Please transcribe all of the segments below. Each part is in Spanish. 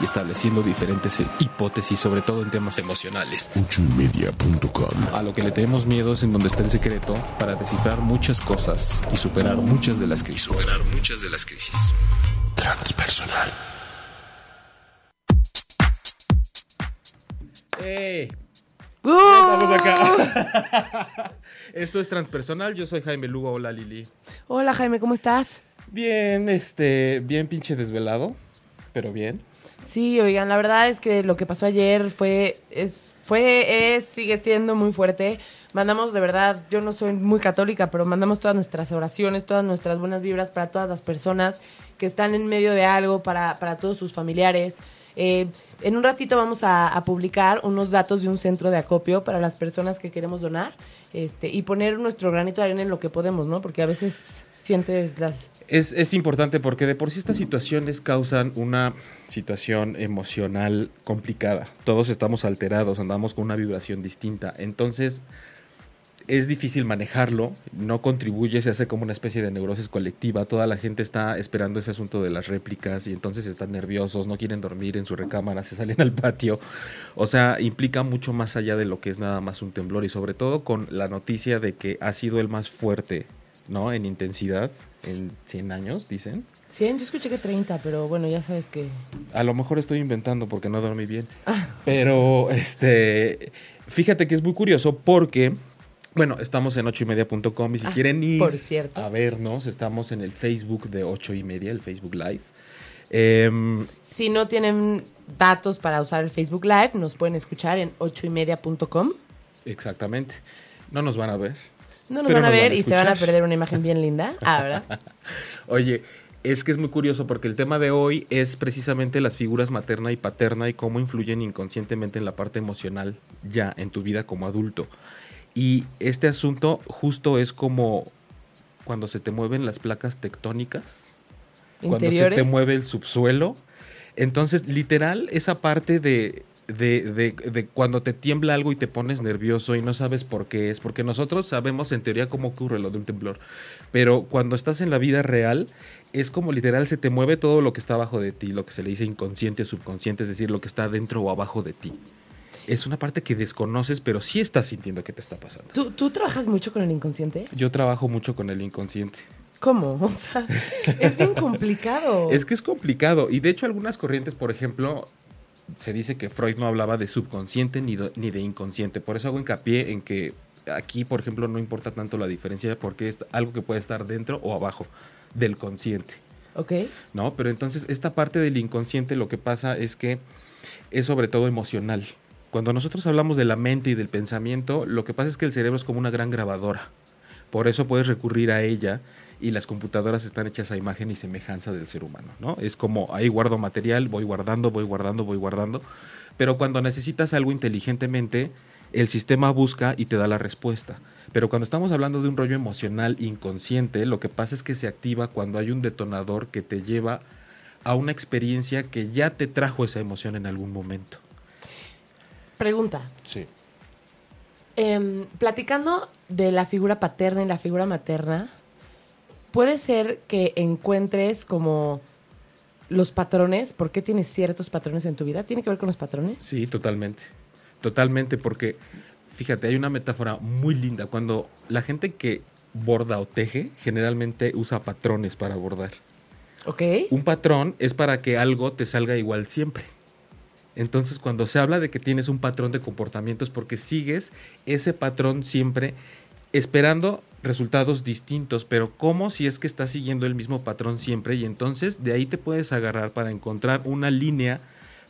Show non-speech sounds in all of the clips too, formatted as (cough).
Y estableciendo diferentes hipótesis, sobre todo en temas emocionales. A lo que le tenemos miedo es en donde está el secreto para descifrar muchas cosas y superar muchas de las crisis. Superar muchas de las crisis. Transpersonal. ¡Eh! ¡Uh! Estamos acá. (laughs) Esto es transpersonal. Yo soy Jaime Lugo. Hola, Lili. Hola Jaime, ¿cómo estás? Bien, este, bien pinche desvelado, pero bien. Sí, oigan, la verdad es que lo que pasó ayer fue, es, fue, es, sigue siendo muy fuerte. Mandamos, de verdad, yo no soy muy católica, pero mandamos todas nuestras oraciones, todas nuestras buenas vibras para todas las personas que están en medio de algo, para, para todos sus familiares. Eh, en un ratito vamos a, a publicar unos datos de un centro de acopio para las personas que queremos donar este, y poner nuestro granito de arena en lo que podemos, ¿no? Porque a veces sientes las... Es, importante porque de por sí estas situaciones causan una situación emocional complicada. Todos estamos alterados, andamos con una vibración distinta. Entonces es difícil manejarlo, no contribuye, se hace como una especie de neurosis colectiva. Toda la gente está esperando ese asunto de las réplicas y entonces están nerviosos, no quieren dormir en su recámara, se salen al patio. O sea, implica mucho más allá de lo que es nada más un temblor y sobre todo con la noticia de que ha sido el más fuerte, ¿no? En intensidad en 100 años, dicen. 100, yo escuché que 30, pero bueno, ya sabes que... A lo mejor estoy inventando porque no dormí bien. Pero, este, fíjate que es muy curioso porque, bueno, estamos en ochoymedia.com y si Ah, quieren ir por cierto. a vernos, estamos en el Facebook de ocho y media, el Facebook Live. Em, Si no tienen datos para usar el Facebook Live, nos pueden escuchar en ochoymedia.com. exactamente. No nos van a ver. No nos van a ver van a y se van a perder una imagen bien linda. Ah, ¿verdad? (laughs) Oye, es que es muy curioso porque el tema de hoy es precisamente las figuras materna y paterna y cómo influyen inconscientemente en la parte emocional ya en tu vida como adulto. Y este asunto justo es como cuando se te mueven las placas tectónicas, cuando se Interiores. te mueve el subsuelo. Entonces, literal, esa parte de, de, de- de cuando te tiembla algo y te pones nervioso y no sabes por qué es, porque nosotros sabemos en teoría cómo ocurre lo de un temblor, pero cuando estás en la vida real, es como literal se te mueve todo lo que está abajo de ti, lo que se le dice inconsciente o subconsciente, es decir, lo que está dentro o abajo de ti. Es una parte que desconoces, pero sí estás sintiendo que te está pasando. ¿Tú, ¿Tú trabajas mucho con el inconsciente? Yo trabajo mucho con el inconsciente. ¿Cómo? O sea, es bien complicado. (laughs) Es que es complicado. Y de hecho, algunas corrientes, por ejemplo, se dice que Freud no hablaba de subconsciente ni de, ni de inconsciente. Por eso hago hincapié en que aquí, por ejemplo, no importa tanto la diferencia porque es algo que puede estar dentro o abajo del consciente. ¿Ok? ¿No? Pero entonces, esta parte del inconsciente lo que pasa es que es sobre todo emocional. Cuando nosotros hablamos de la mente y del pensamiento, lo que pasa es que el cerebro es como una gran grabadora. Por eso puedes recurrir a ella y las computadoras están hechas a imagen y semejanza del ser humano, ¿no? Es como ahí guardo material, voy guardando, voy guardando, voy guardando, pero cuando necesitas algo inteligentemente, el sistema busca y te da la respuesta. Pero cuando estamos hablando de un rollo emocional inconsciente, lo que pasa es que se activa cuando hay un detonador que te lleva a una experiencia que ya te trajo esa emoción en algún momento. Pregunta. Sí. Em, platicando de la figura paterna y la figura materna, puede ser que encuentres como los patrones, ¿por qué tienes ciertos patrones en tu vida? ¿Tiene que ver con los patrones? Sí, totalmente. Totalmente, porque fíjate, hay una metáfora muy linda. Cuando la gente que borda o teje, generalmente usa patrones para bordar. ¿Ok? Un patrón es para que algo te salga igual siempre. Entonces, cuando se habla de que tienes un patrón de comportamiento es porque sigues ese patrón siempre esperando resultados distintos, pero ¿cómo si es que estás siguiendo el mismo patrón siempre? Y entonces de ahí te puedes agarrar para encontrar una línea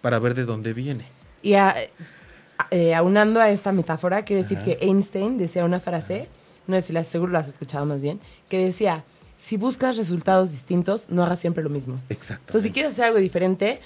para ver de dónde viene. Y eh, aunando a esta metáfora, quiero decir que Einstein decía una frase, no sé si la seguro la has escuchado más bien, que decía, si buscas resultados distintos, no hagas siempre lo mismo. Exacto. Entonces, si quieres hacer algo diferente,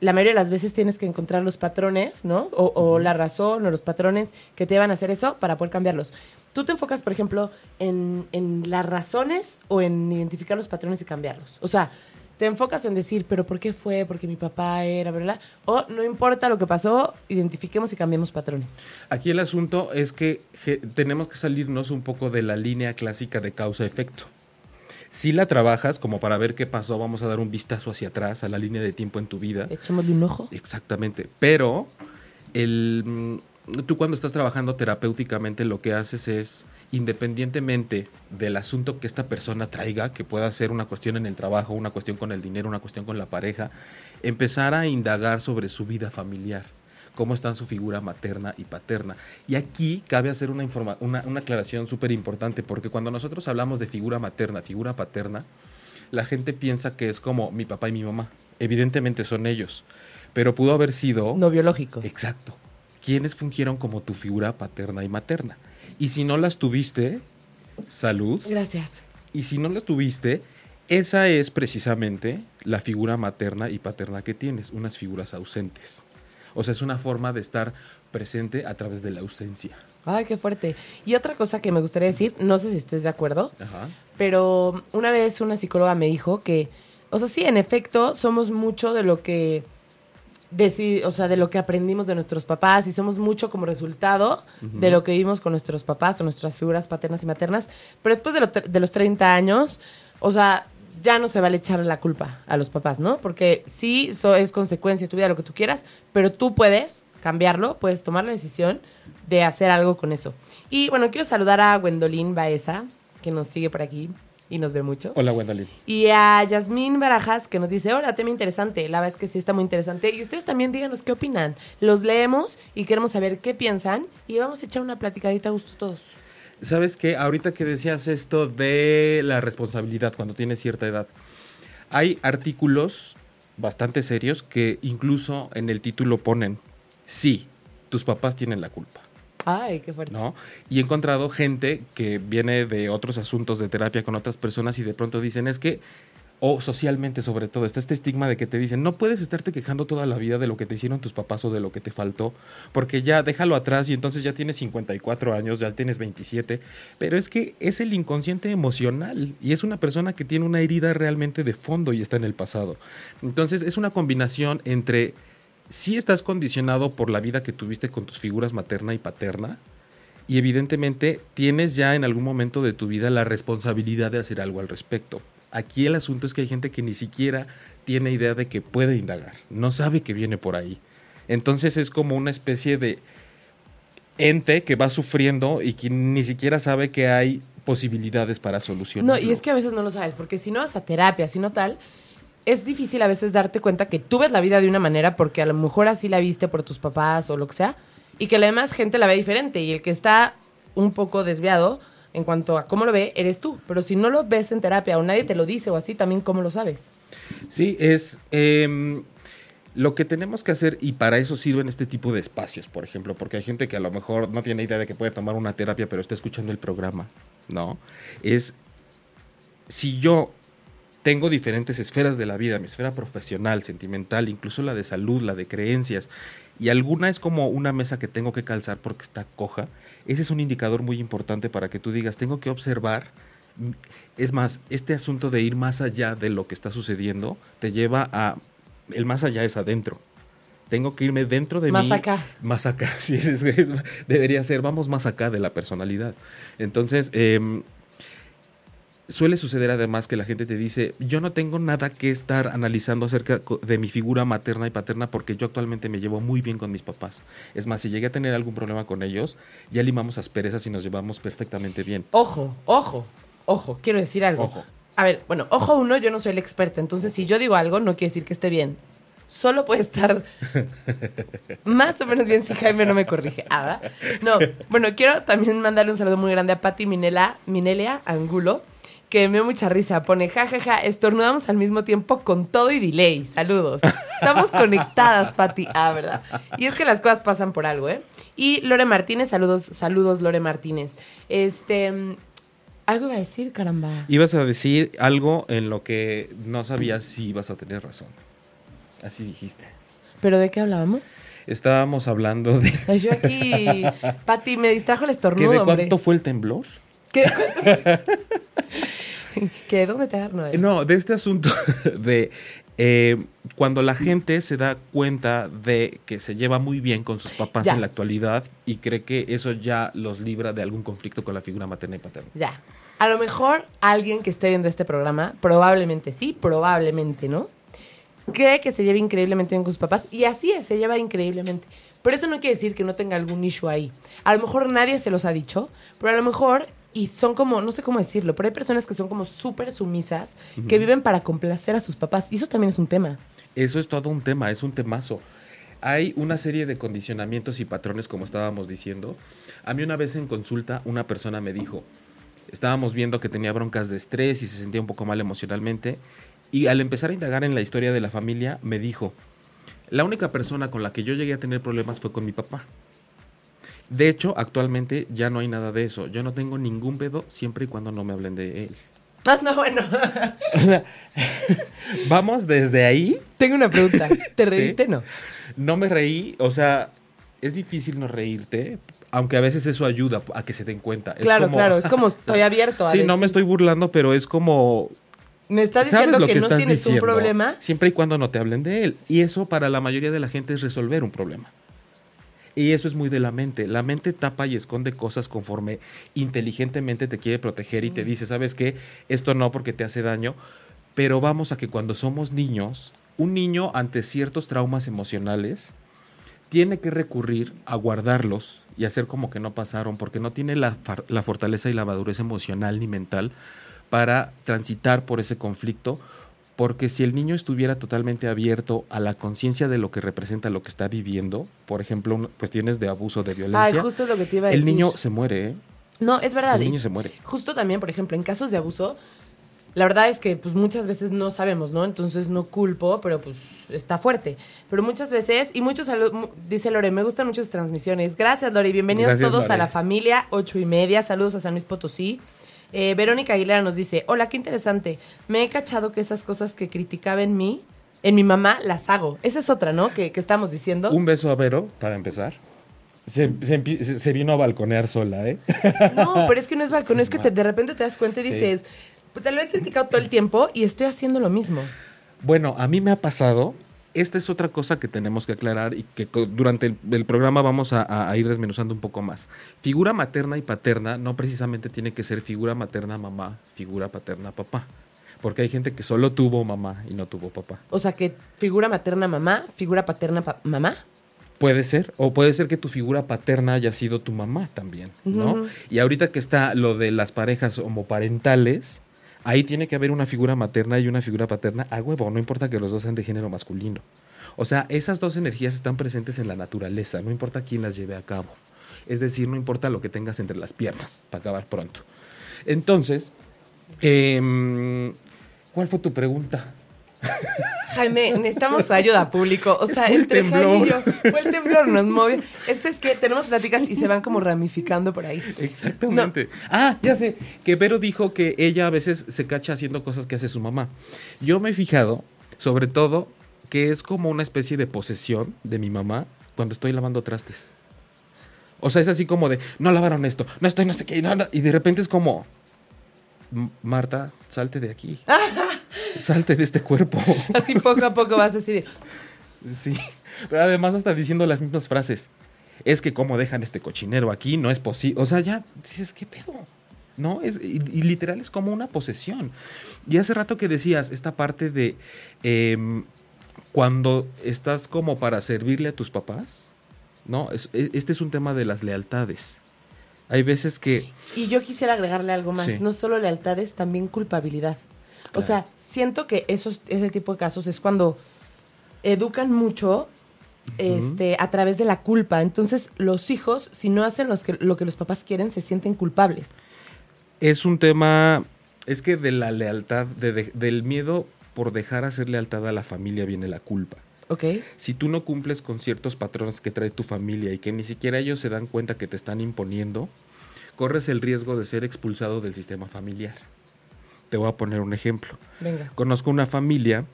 la mayoría de las veces tienes que encontrar los patrones, ¿no? O, la razón o los patrones que te van a hacer eso para poder cambiarlos. ¿Tú te enfocas, por ejemplo, en, en las razones o en identificar los patrones y cambiarlos? O sea, te enfocas en decir, pero ¿por qué fue? Porque mi papá era, ¿verdad? O no importa lo que pasó, identifiquemos y cambiemos patrones. Aquí el asunto es que tenemos que salirnos un poco de la línea clásica de causa-efecto. Si la trabajas como para ver qué pasó, vamos a dar un vistazo hacia atrás, a la línea de tiempo en tu vida. Echémosle un ojo. Exactamente. Pero el, mm, tú cuando estás trabajando terapéuticamente lo que haces es, independientemente del asunto que esta persona traiga, que pueda ser una cuestión en el trabajo, una cuestión con el dinero, una cuestión con la pareja, empezar a indagar sobre su vida familiar cómo están su figura materna y paterna. Y aquí cabe hacer una, una, una aclaración súper importante, porque cuando nosotros hablamos de figura materna, figura paterna, la gente piensa que es como mi papá y mi mamá. Evidentemente son ellos, pero pudo haber sido... No biológicos. Exacto. ¿Quiénes fungieron como tu figura paterna y materna? Y si no las tuviste, salud. Gracias. Y si no las tuviste, esa es precisamente la figura materna y paterna que tienes, unas figuras ausentes. O sea, es una forma de estar presente a través de la ausencia. Ay, qué fuerte. Y otra cosa que me gustaría decir, no sé si estés de acuerdo, pero una vez una psicóloga me dijo que, o sea, sí, en efecto, somos mucho de lo que o sea, de lo que aprendimos de nuestros papás y somos mucho como resultado de lo que vimos con nuestros papás o nuestras figuras paternas y maternas, pero después de, de los 30 años, o sea, ya no se vale echarle la culpa a los papás, ¿no? Porque sí, eso es consecuencia de tu vida, lo que tú quieras, pero tú puedes cambiarlo, puedes tomar la decisión de hacer algo con eso. Y bueno, quiero saludar a Gwendolyn Baeza, que nos sigue por aquí y nos ve mucho. Hola, Gwendolyn. Y a Yasmín Barajas, que nos dice, hola, tema interesante. La verdad es que sí está muy interesante. Y ustedes también díganos qué opinan. Los leemos y queremos saber qué piensan y vamos a echar una platicadita a gusto todos. ¿Sabes qué? Ahorita que decías esto de la responsabilidad cuando tienes cierta edad, hay artículos bastante serios que incluso en el título ponen, sí, tus papás tienen la culpa. Ay, qué fuerte. ¿No? Y he encontrado gente que viene de otros asuntos de terapia con otras personas y de pronto dicen, es que o socialmente sobre todo, está este estigma de que te dicen, no puedes estarte quejando toda la vida de lo que te hicieron tus papás o de lo que te faltó, porque ya déjalo atrás y entonces ya tienes 54 años, ya tienes 27, pero es que es el inconsciente emocional y es una persona que tiene una herida realmente de fondo y está en el pasado. Entonces es una combinación entre si estás condicionado por la vida que tuviste con tus figuras materna y paterna, y evidentemente tienes ya en algún momento de tu vida la responsabilidad de hacer algo al respecto. Aquí el asunto es que hay gente que ni siquiera tiene idea de que puede indagar, no sabe que viene por ahí. Entonces es como una especie de ente que va sufriendo y que ni siquiera sabe que hay posibilidades para solucionar. No, y es que a veces no lo sabes, porque si no vas a terapia, si no tal, es difícil a veces darte cuenta que tú ves la vida de una manera porque a lo mejor así la viste por tus papás o lo que sea, y que la demás gente la ve diferente y el que está un poco desviado en cuanto a cómo lo ve, eres tú. Pero si no lo ves en terapia o nadie te lo dice o así, también cómo lo sabes. Sí, es em, lo que tenemos que hacer y para eso sirven este tipo de espacios, por ejemplo, porque hay gente que a lo mejor no tiene idea de que puede tomar una terapia, pero está escuchando el programa, ¿no? Es si yo tengo diferentes esferas de la vida, mi esfera profesional, sentimental, incluso la de salud, la de creencias, y alguna es como una mesa que tengo que calzar porque está coja, ese es un indicador muy importante para que tú digas, tengo que observar. Es más, este asunto de ir más allá de lo que está sucediendo te lleva a... El más allá es adentro. Tengo que irme dentro de mí. Más acá. Más acá, (laughs) sí, debería ser, vamos más acá de la personalidad. Entonces, eh, Suele suceder además que la gente te dice, yo no tengo nada que estar analizando acerca de mi figura materna y paterna porque yo actualmente me llevo muy bien con mis papás. Es más, si llegué a tener algún problema con ellos, ya limamos asperezas y nos llevamos perfectamente bien. Ojo, ojo, ojo, quiero decir algo. Ojo. A ver, bueno, ojo uno, yo no soy el experta, entonces si yo digo algo no quiere decir que esté bien. solo puede estar (laughs) más o menos bien si Jaime no me corrige. Ah. No, bueno, quiero también mandarle un saludo muy grande a Patti Minela, Minelia Angulo, que me dio mucha risa. Pone, jajaja, ja, ja, estornudamos al mismo tiempo con todo y delay. Saludos. Estamos conectadas, Patti. Ah, ¿verdad? Y es que las cosas pasan por algo, ¿eh? Y Lore Martínez, saludos, saludos, Lore Martínez. Este, algo iba a decir, caramba. Ibas a decir algo en lo que no sabías si ibas a tener razón. Así dijiste. ¿Pero de qué hablábamos? Estábamos hablando de. Yo aquí. Pati, me distrajo el ¿Qué, estornudo. ¿De hombre. cuánto fue el temblor? ¿Qué? (laughs) ¿Qué? ¿Dónde te agarro? No, de este asunto (laughs) de eh, cuando la gente se da cuenta de que se lleva muy bien con sus papás Ya. en la actualidad y cree que eso ya los libra de algún conflicto con la figura materna y paterna. Ya. A lo mejor alguien que esté viendo este programa, probablemente sí, probablemente no, cree que se lleva increíblemente bien con sus papás y así es, se lleva increíblemente. Pero eso no quiere decir que no tenga algún issue ahí. A lo mejor nadie se los ha dicho, pero a lo mejor, y son como, no sé cómo decirlo, pero hay personas que son como súper sumisas, que viven para complacer a sus papás. Y eso también es un tema. Eso es todo un tema, es un temazo. Hay una serie de condicionamientos y patrones, como estábamos diciendo. A mí una vez en consulta una persona me dijo, estábamos viendo que tenía broncas de estrés y se sentía un poco mal emocionalmente, y al empezar a indagar en la historia de la familia, me dijo, la única persona con la que yo llegué a tener problemas fue con mi papá. De hecho, actualmente ya no hay nada de eso. Yo no tengo ningún pedo siempre y cuando no me hablen de él. Ah, no, bueno. (laughs) (laughs) Vamos desde ahí Tengo una pregunta. ¿Te (laughs) Sí. reíste? No. No me reí, o sea, es difícil no reírte, aunque a veces eso ayuda a que se den cuenta. Es Claro, como- claro. Es como estoy abierto a Sí, no me decir. estoy burlando, pero es como... Me estás ¿Sabes diciendo que, que, no tienes diciendo? un problema. Siempre y cuando no te hablen de él. Y eso para la mayoría de la gente es resolver un problema. Y eso es muy de la mente. La mente tapa y esconde cosas conforme inteligentemente te quiere proteger y te dice, ¿sabes qué? Esto no porque te hace daño. Pero vamos a que cuando somos niños, un niño ante ciertos traumas emocionales tiene que recurrir a guardarlos y hacer como que no pasaron porque no tiene la, la fortaleza y la madurez emocional ni mental para transitar por ese conflicto. Porque si el niño estuviera totalmente abierto a la conciencia de lo que representa lo que está viviendo, por ejemplo, cuestiones de abuso, de Ay, violencia, justo lo que te iba a el decir. niño se muere, ¿eh? No, es verdad. El niño se muere. Justo también, por ejemplo, en casos de abuso, la verdad es que pues muchas veces no sabemos, ¿no? Entonces no culpo, pero pues está fuerte. Pero muchas veces, y muchos dice Lore, me gustan muchas transmisiones. Gracias, Lore. Bienvenidos Gracias, todos a la familia, ocho y media. Saludos a San Luis Potosí. Eh, Verónica Aguilera nos dice, hola, qué interesante. Me he cachado que esas cosas que criticaba en mí, en mi mamá, las hago. Esa es otra, ¿no? Que, que estamos diciendo. Un beso a Vero, para empezar. Se, se vino a balconear sola, ¿eh? No, pero es que no es balcón, es que te- de repente te das cuenta y dices, pues te lo he criticado todo el tiempo y estoy haciendo lo mismo. Bueno, a mí me ha pasado. Esta es otra cosa que tenemos que aclarar y que durante el, el programa vamos a, ir desmenuzando un poco más. Figura materna y paterna no precisamente tiene que ser figura materna mamá, figura paterna papá. Porque hay gente que solo tuvo mamá y no tuvo papá. O sea, que figura materna mamá, figura paterna pa- mamá. Puede ser, o puede ser que tu figura paterna haya sido tu mamá también, ¿no? Y ahorita que está lo de las parejas homoparentales, ahí tiene que haber una figura materna y una figura paterna a huevo, no importa que los dos sean de género masculino. O sea, esas dos energías están presentes en la naturaleza, no importa quién las lleve a cabo. Es decir, no importa lo que tengas entre las piernas, para acabar pronto. Entonces, em, ¿cuál fue tu pregunta? Jaime, necesitamos su ayuda, público. O sea, Fue el entre Jaime y yo, temblor. fue el temblor, nos movió. Esto es que tenemos pláticas y se van como ramificando por ahí. Exactamente. Ah, ya sé, que Vero dijo que ella a veces se cacha haciendo cosas que hace su mamá. Yo me he fijado, sobre todo, que es como una especie de posesión de mi mamá cuando estoy lavando trastes. O sea, es así como de, no lavaron esto, no estoy, no sé qué, no, no", y de repente es como, "M- Marta, salte de aquí. (laughs) salte de este cuerpo. (laughs) Así poco a poco vas así de, Sí, pero además hasta diciendo las mismas frases. Es que como dejan este cochinero aquí, no es posible. O sea, ya dices, ¿qué pedo? ¿No? Es, y, y literal es como una posesión. Y hace rato que decías esta parte de em, cuando estás como para servirle a tus papás, ¿no? Es- e- este es un tema de las lealtades. Hay veces que... Y yo quisiera agregarle algo más, Sí. no solo lealtades, también culpabilidad. O sea, siento que esos, ese tipo de casos es cuando educan mucho este, a través de la culpa. Entonces, los hijos, si no hacen los que, lo que los papás quieren, se sienten culpables. Es un tema, es que de la lealtad, de- de- del miedo por dejar hacer lealtad a la familia viene la culpa. ¿Ok? Si tú no cumples con ciertos patrones que trae tu familia y que ni siquiera ellos se dan cuenta que te están imponiendo, corres el riesgo de ser expulsado del sistema familiar. Te voy a poner un ejemplo. Venga. Conozco una familia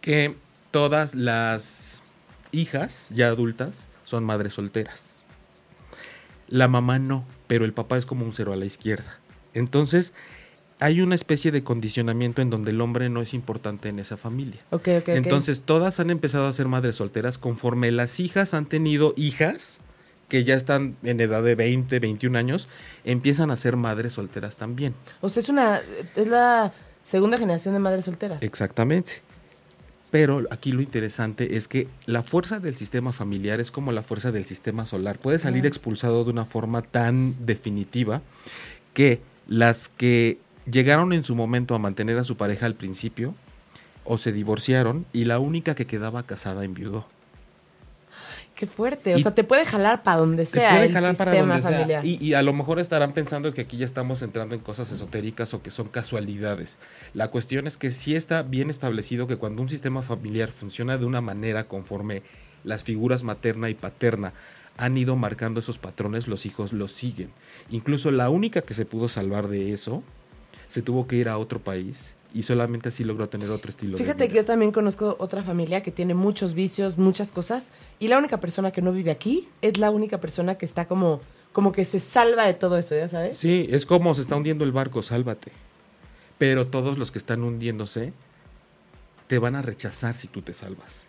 que todas las hijas ya adultas son madres solteras. La mamá no, pero el papá es como un cero a la izquierda. Entonces, hay una especie de condicionamiento en donde el hombre no es importante en esa familia. Ok, ok, ok. Entonces, todas han empezado a ser madres solteras conforme las hijas han tenido hijas que ya están en edad de 20, 21 años, empiezan a ser madres solteras también. O sea, es una. Es la segunda generación de madres solteras. Exactamente. Pero aquí lo interesante es que la fuerza del sistema familiar es como la fuerza del sistema solar. Puede salir Ah. expulsado de una forma tan definitiva que las que llegaron en su momento a mantener a su pareja al principio o se divorciaron y la única que quedaba casada enviudó. Qué fuerte. O Y- sea, te puede jalar para donde Te sea puede el jalar sistema para donde sea. familiar. Y, y a lo mejor estarán pensando que aquí ya estamos entrando en cosas esotéricas o que son casualidades. La cuestión es que sí está bien establecido que cuando un sistema familiar funciona de una manera conforme las figuras materna y paterna han ido marcando esos patrones, los hijos los siguen. Incluso la única que se pudo salvar de eso se tuvo que ir a otro país y solamente así logró tener otro estilo Fíjate de que vida. yo también conozco otra familia que tiene muchos vicios, muchas cosas, y la única persona que no vive aquí es la única persona que está como, como que se salva de todo eso, ¿ya sabes? Sí, es como se está hundiendo el barco, sálvate. Pero todos los que están hundiéndose te van a rechazar si tú te salvas.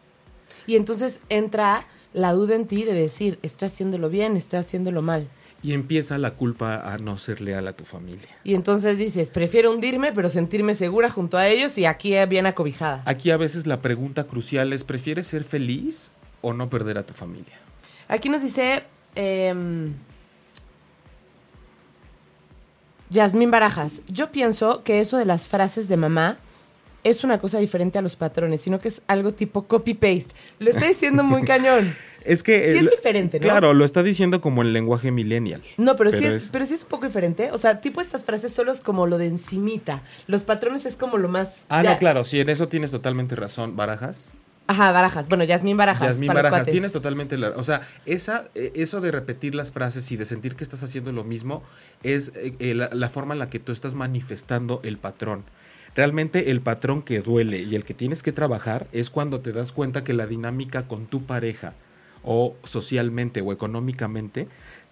Y entonces entra la duda en ti de decir, estoy haciéndolo bien, estoy haciéndolo mal. Y empieza la culpa a no ser leal a tu familia. Y entonces dices, prefiero hundirme, pero sentirme segura junto a ellos y aquí bien acobijada. Aquí a veces la pregunta crucial es, ¿prefieres ser feliz o no perder a tu familia? Aquí nos dice em, Yasmín Barajas. Yo pienso que eso de las frases de mamá es una cosa diferente a los patrones, sino que es algo tipo copy-paste. Lo está diciendo muy (laughs) cañón. Es que... Sí es el- diferente, ¿no? Claro, lo está diciendo como en lenguaje millennial. No, pero, sí es, es- pero sí es un poco diferente. O sea, tipo estas frases solo es como lo de encimita. Los patrones es como lo más... Ah, ya- no, claro, sí, en eso tienes totalmente razón, Barajas. Ajá, Barajas. Bueno, Yasmín Barajas. Yasmín para Barajas, tienes totalmente la... O sea, esa, eh, eso de repetir las frases y de sentir que estás haciendo lo mismo es eh, eh, la, la forma en la que tú estás manifestando el patrón. Realmente el patrón que duele y el que tienes que trabajar es cuando te das cuenta que la dinámica con tu pareja o socialmente o económicamente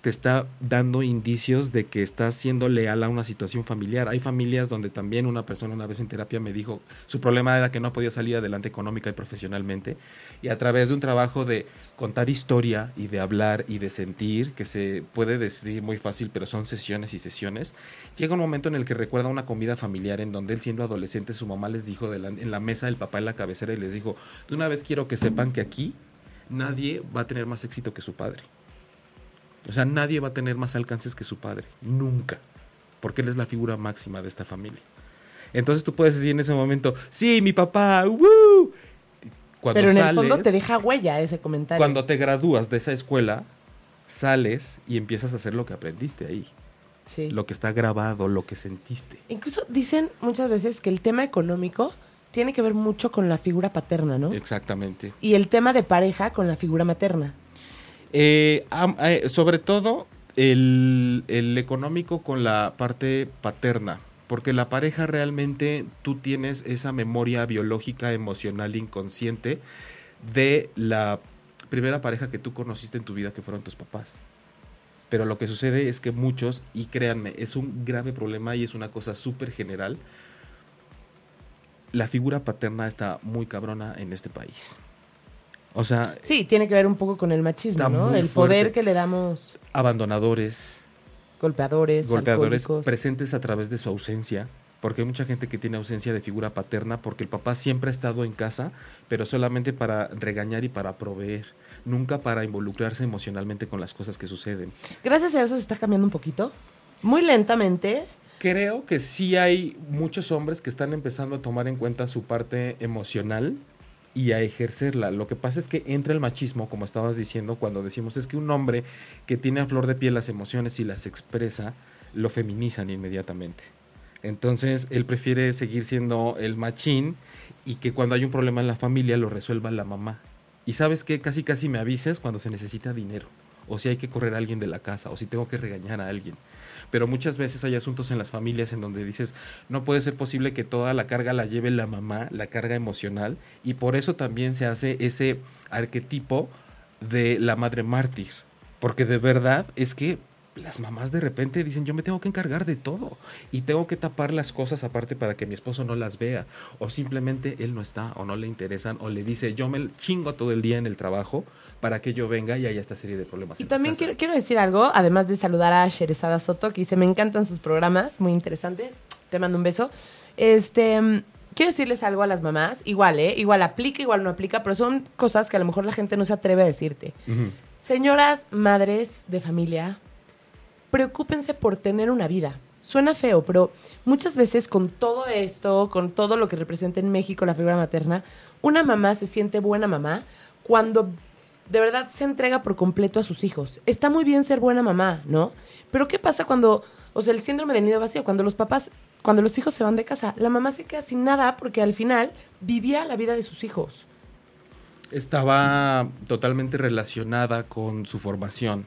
te está dando indicios de que estás siendo leal a una situación familiar. Hay familias donde también una persona una vez en terapia me dijo, su problema era que no podía salir adelante económica y profesionalmente. Y a través de un trabajo de contar historia y de hablar y de sentir, que se puede decir muy fácil, pero son sesiones y sesiones, llega un momento en el que recuerda una comida familiar en donde él siendo adolescente su mamá les dijo en la mesa, el papá en la cabecera y les dijo, de una vez quiero que sepan que aquí nadie va a tener más éxito que su padre. O sea, nadie va a tener más alcances que su padre. Nunca. Porque él es la figura máxima de esta familia. Entonces tú puedes decir en ese momento, sí, mi papá, ¡woo! Cuando Pero en el sales, fondo te deja huella ese comentario. cuando te gradúas de esa escuela, sales y empiezas a hacer lo que aprendiste ahí. Sí. Lo que está grabado, lo que sentiste. Incluso dicen muchas veces que el tema económico tiene que ver mucho con la figura paterna, ¿no? Exactamente. Y el tema de pareja con la figura materna. Eh, eh, sobre todo el, el económico con la parte paterna, porque la pareja realmente tú tienes esa memoria biológica, emocional, inconsciente de la primera pareja que tú conociste en tu vida que fueron tus papás. Pero lo que sucede es que muchos, y créanme, es un grave problema y es una cosa súper general, la figura paterna está muy cabrona en este país. O sea, Sí, tiene que ver un poco con el machismo, ¿no? El poder que le damos abandonadores, golpeadores, golpeadores alcohólicos. presentes a través de su ausencia, porque hay mucha gente que tiene ausencia de figura paterna porque el papá siempre ha estado en casa, pero solamente para regañar y para proveer, nunca para involucrarse emocionalmente con las cosas que suceden. Gracias a eso se está cambiando un poquito. Muy lentamente. Creo que sí hay muchos hombres que están empezando a tomar en cuenta su parte emocional y a ejercerla. Lo que pasa es que entra el machismo, como estabas diciendo, cuando decimos es que un hombre que tiene a flor de piel las emociones y las expresa, lo feminizan inmediatamente. Entonces él prefiere seguir siendo el machín y que cuando hay un problema en la familia lo resuelva la mamá. Y sabes que casi casi me avises cuando se necesita dinero, o si hay que correr a alguien de la casa, o si tengo que regañar a alguien. Pero muchas veces hay asuntos en las familias en donde dices, no puede ser posible que toda la carga la lleve la mamá, la carga emocional, y por eso también se hace ese arquetipo de la madre mártir. Porque de verdad es que las mamás de repente dicen, yo me tengo que encargar de todo y tengo que tapar las cosas aparte para que mi esposo no las vea o simplemente él no está o no le interesan o le dice, yo me chingo todo el día en el trabajo para que yo venga y haya esta serie de problemas. Y también quiero, quiero, decir algo, además de saludar a Sherezada Soto, que dice, me encantan sus programas, muy interesantes, te mando un beso. Este, quiero decirles algo a las mamás, igual, ¿eh? Igual aplica, igual no aplica, pero son cosas que a lo mejor la gente no se atreve a decirte. Uh -huh. Señoras, madres de familia, preocúpense por tener una vida. Suena feo, pero muchas veces con todo esto, con todo lo que representa en México la figura materna, una mamá se siente buena mamá cuando de verdad se entrega por completo a sus hijos. Está muy bien ser buena mamá, ¿no? Pero ¿qué pasa cuando, o sea, el síndrome del nido vacío, cuando los papás, cuando los hijos se van de casa, la mamá se queda sin nada porque al final vivía la vida de sus hijos. Estaba totalmente relacionada con su formación,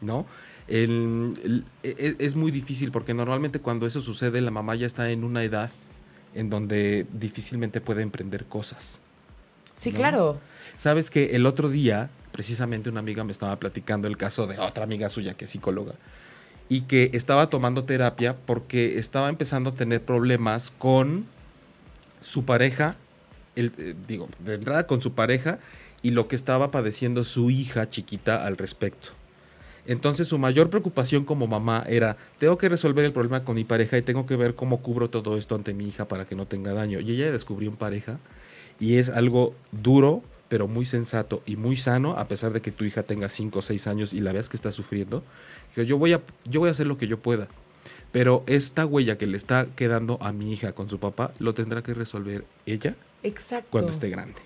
¿no? El, el, es, es, muy difícil porque normalmente cuando eso sucede la mamá ya está en una edad en donde difícilmente puede emprender cosas. Sí, ¿no? claro. Sabes que el otro día, precisamente una amiga me estaba platicando el caso de otra amiga suya que es psicóloga y que estaba tomando terapia porque estaba empezando a tener problemas con su pareja, eh, digo, de entrada con su pareja y lo que estaba padeciendo su hija chiquita al respecto. Entonces su mayor preocupación como mamá era, tengo que resolver el problema con mi pareja y tengo que ver cómo cubro todo esto ante mi hija para que no tenga daño. Y ella descubrió en pareja y es algo duro, pero muy sensato y muy sano, a pesar de que tu hija tenga 5 o 6 años y la veas que está sufriendo. Que yo voy, a, yo voy a hacer lo que yo pueda. Pero esta huella que le está quedando a mi hija con su papá, lo tendrá que resolver ella Exacto. cuando esté grande.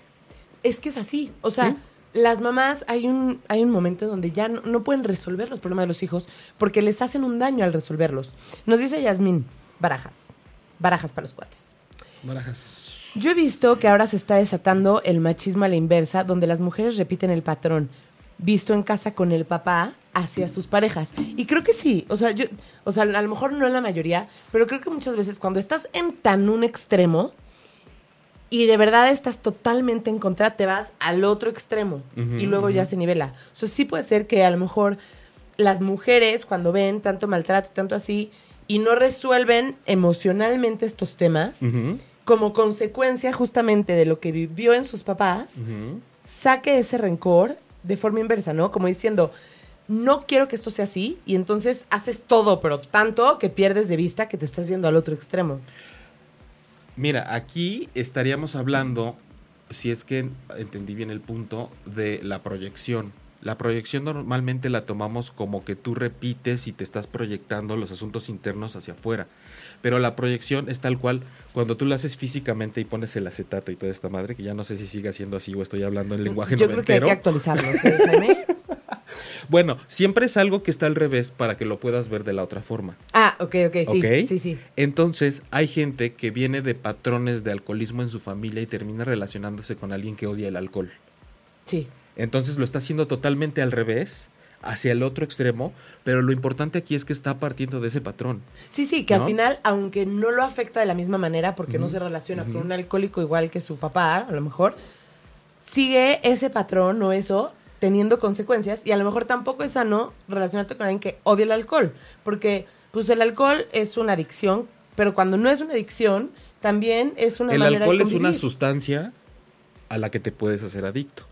Es que es así. O sea, ¿Sí? las mamás hay un, hay un momento donde ya no, no, pueden resolver los problemas de los hijos porque les hacen un daño al resolverlos. Nos dice Yasmín, barajas. Barajas para los cuates. Barajas. Yo he visto que ahora se está desatando el machismo a la inversa, donde las mujeres repiten el patrón visto en casa con el papá hacia sus parejas. Y creo que sí, o sea, yo, o sea, a lo mejor no en la mayoría, pero creo que muchas veces cuando estás en tan un extremo, y de verdad estás totalmente en contra, te vas al otro extremo uh -huh, y luego uh -huh. ya se nivela. O sea, sí puede ser que a lo mejor las mujeres cuando ven tanto maltrato, tanto así, y no resuelven emocionalmente estos temas, uh -huh. Como consecuencia justamente de lo que vivió en sus papás, saque ese rencor de forma inversa, ¿no? Como diciendo, no quiero que esto sea así, y entonces haces todo, pero tanto que pierdes de vista que te estás yendo al otro extremo. Mira, aquí estaríamos hablando, si es que entendí bien el punto, de la proyección. La proyección normalmente la tomamos como que tú repites y te estás proyectando los asuntos internos hacia afuera. Pero la proyección es tal cual cuando tú lo haces físicamente y pones el acetato y toda esta madre, que ya no sé si siga siendo así o estoy hablando en lenguaje Yo noventero. creo que hay que actualizarlo, ¿sí? (laughs) Bueno, siempre es algo que está al revés para que lo puedas ver de la otra forma. Ah, ok, ok, sí, sí, sí. Entonces, hay gente que viene de patrones de alcoholismo en su familia y termina relacionándose con alguien que odia el alcohol. Sí. Entonces lo está haciendo totalmente al revés, hacia el otro extremo, pero lo importante aquí es que está partiendo de ese patrón. Sí, sí, que ¿No? al final, aunque no lo afecta de la misma manera, porque no se relaciona con un alcohólico igual que su papá, a lo mejor, sigue ese patrón o eso teniendo consecuencias y a lo mejor tampoco es sano relacionarte con alguien que odia el alcohol, porque pues el alcohol es una adicción, pero cuando no es una adicción, también es una el manera alcohol de es una sustancia a la que te puedes hacer adicto.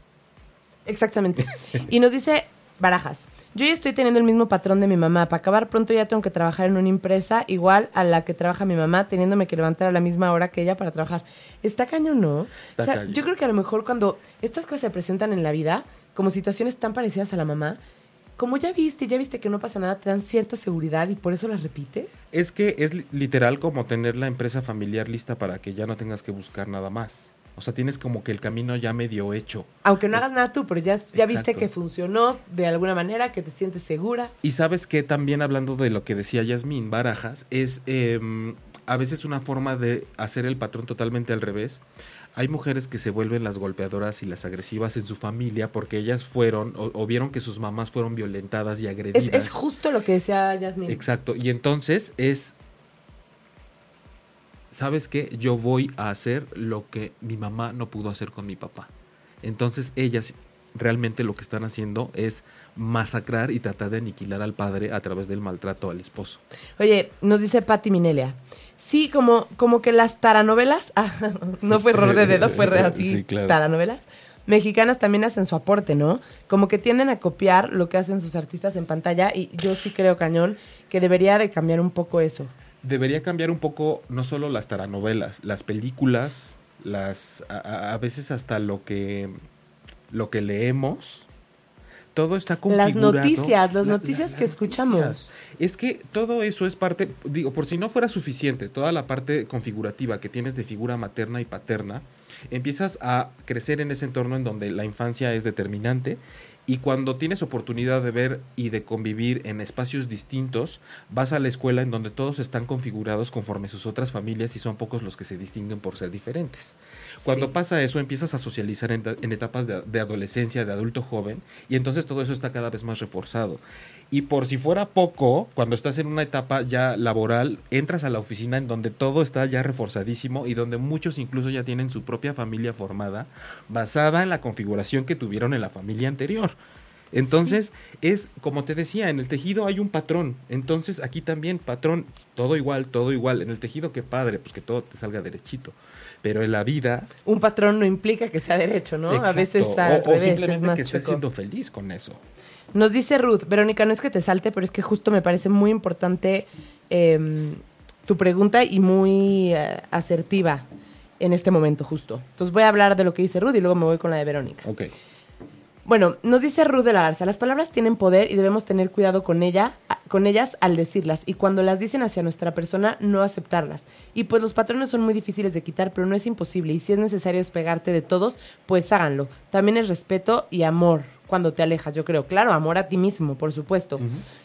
Exactamente. Y nos dice Barajas. Yo ya estoy teniendo el mismo patrón de mi mamá. Para acabar pronto ya tengo que trabajar en una empresa igual a la que trabaja mi mamá, teniéndome que levantar a la misma hora que ella para trabajar. Está cañón, ¿no? Está o sea, yo creo que a lo mejor cuando estas cosas se presentan en la vida, como situaciones tan parecidas a la mamá, como ya viste, ya viste que no pasa nada, te dan cierta seguridad y por eso las repites. Es que es li- literal como tener la empresa familiar lista para que ya no tengas que buscar nada más. O sea, tienes como que el camino ya medio hecho. Aunque no hagas nada tú, pero ya, ya viste que funcionó de alguna manera, que te sientes segura. Y sabes que también hablando de lo que decía Yasmín Barajas, es em, a veces una forma de hacer el patrón totalmente al revés. Hay mujeres que se vuelven las golpeadoras y las agresivas en su familia porque ellas fueron o, o vieron que sus mamás fueron violentadas y agredidas. Es, es justo lo que decía Yasmin. Exacto. Y entonces es, ¿sabes qué? Yo voy a hacer lo que mi mamá no pudo hacer con mi papá. Entonces ellas realmente lo que están haciendo es masacrar y tratar de aniquilar al padre a través del maltrato al esposo. Oye, nos dice Patti Minelia. Sí, como, como que las taranovelas, (laughs) ah, no fue error de dedo, fue (laughs) así, Sí, claro. taranovelas, mexicanas también hacen su aporte, ¿no? Como que tienden a copiar lo que hacen sus artistas en pantalla y yo sí creo, cañón, que debería de cambiar un poco eso. Debería cambiar un poco no solo las taranovelas, las películas, las a, veces hasta lo que lo que leemos. Todo está configurado. noticias, las noticias que escuchamos. Es que todo eso es parte, digo, por si no fuera suficiente, toda la parte configurativa que tienes de figura materna y paterna, empiezas a crecer en ese entorno en donde la infancia es determinante y cuando tienes oportunidad de ver y de convivir en espacios distintos, vas a la escuela en donde todos están configurados conforme sus otras familias y son pocos los que se distinguen por ser diferentes. Cuando Sí. pasa eso, empiezas a socializar en, en etapas de, de adolescencia, de adulto joven, y entonces todo eso está cada vez más reforzado. Y por si fuera poco, cuando estás en una etapa ya laboral, entras a la oficina en donde todo está ya reforzadísimo y donde muchos incluso ya tienen su propia familia formada, basada en la configuración que tuvieron en la familia anterior. Entonces, es como te decía, en el tejido hay un patrón. Entonces, aquí también, patrón, todo igual, todo igual. En el tejido, qué padre, pues que todo te salga derechito. Pero en la vida, Un patrón no implica que sea derecho, ¿no? A veces al o, o revés, es simplemente más que estés siendo feliz con eso. Nos dice Ruth, Verónica, no es que te salte, pero es que justo me parece muy importante em, tu pregunta y muy eh, asertiva en este momento justo. Entonces voy a hablar de lo que dice Ruth y luego me voy con la de Verónica. Ok. Bueno, nos dice Ruth de la Garza, las palabras tienen poder y debemos tener cuidado con ella, con ellas al decirlas y cuando las dicen hacia nuestra persona no aceptarlas. Y pues los patrones son muy difíciles de quitar, pero no es imposible y si es necesario despegarte de todos, pues háganlo. También es respeto y amor cuando te alejas, yo creo. Claro, amor a ti mismo, por supuesto.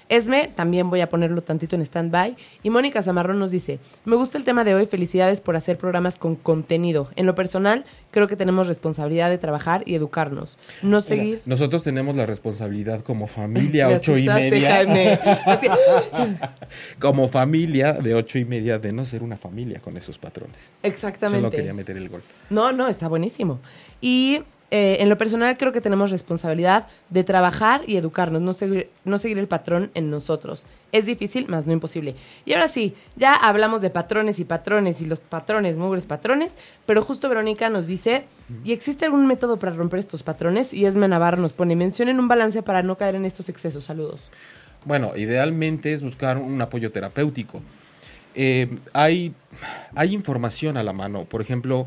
Esme, también voy a ponerlo tantito en stand-by. Y Mónica Zamarrón nos dice, me gusta el tema de hoy, felicidades por hacer programas con contenido. En lo personal, creo que tenemos responsabilidad de trabajar y educarnos. No seguir... Mira, nosotros tenemos la responsabilidad como familia ocho y media. Jaime. Así, (laughs) Como familia de ocho y media de no ser una familia con esos patrones. exactamente. Solo quería meter el gol. No, no, está buenísimo. Y eh, en lo personal creo que tenemos responsabilidad de trabajar y educarnos, no seguir, el patrón en nosotros. Es difícil, más no imposible. Y ahora sí, ya hablamos de patrones y patrones y los patrones, mugres patrones, pero justo Verónica nos dice, ¿y existe algún método para romper estos patrones? Y Esme Navarro nos pone, mencionen un balance para no caer en estos excesos. Saludos. Bueno, idealmente es buscar un apoyo terapéutico. Eh, hay información a la mano. Por ejemplo,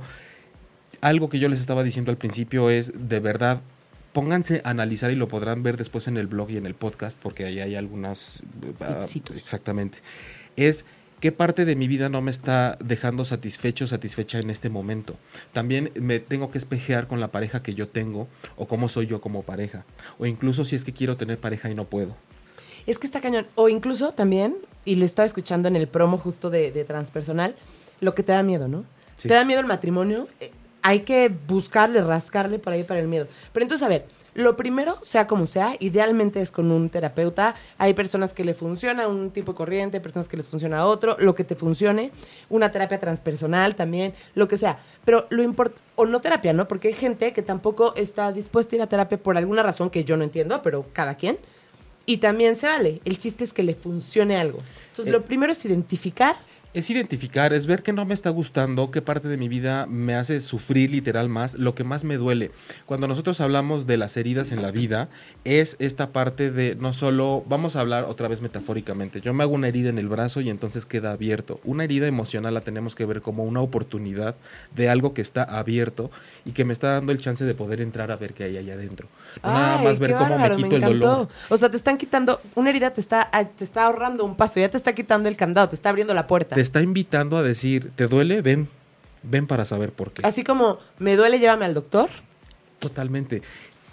algo que yo les estaba diciendo al principio es, de verdad, pónganse a analizar y lo podrán ver después en el blog y en el podcast, porque ahí hay algunas... ah, Tipsitos. exactamente. Es qué parte de mi vida no me está dejando satisfecho, satisfecha en este momento. También me tengo que espejear con la pareja que yo tengo o cómo soy yo como pareja. O incluso si es que quiero tener pareja y no puedo. Es que está cañón. O incluso también, y lo estaba escuchando en el promo justo de, de Transpersonal, lo que te da miedo, ¿no? Sí. Te da miedo el matrimonio, eh, hay que buscarle, rascarle para ir para el miedo. Pero entonces, a ver, lo primero, sea como sea, idealmente es con un terapeuta. Hay personas que le funciona un tipo de corriente, personas que les funciona otro, lo que te funcione. Una terapia transpersonal también, lo que sea. Pero lo importante, o no terapia, ¿no? Porque hay gente que tampoco está dispuesta a ir a terapia por alguna razón que yo no entiendo, pero cada quien. Y también se vale. El chiste es que le funcione algo. Entonces, Eh, lo primero es identificar. Es identificar, es ver qué no me está gustando, qué parte de mi vida me hace sufrir literal más, lo que más me duele. Cuando nosotros hablamos de las heridas en la vida, es esta parte de no solo, vamos a hablar otra vez metafóricamente, yo me hago una herida en el brazo y entonces queda abierto. Una herida emocional la tenemos que ver como una oportunidad de algo que está abierto y que me está dando el chance de poder entrar a ver qué hay ahí adentro. Nada más ver cómo bárbaro, me quito el dolor. O sea, te están quitando, una herida te está, ah, te está ahorrando un paso, ya te está quitando el candado, te está abriendo la puerta. Te está invitando a decir, ¿te duele? Ven. ven para saber por qué. Así como me duele, llévame al doctor. Totalmente.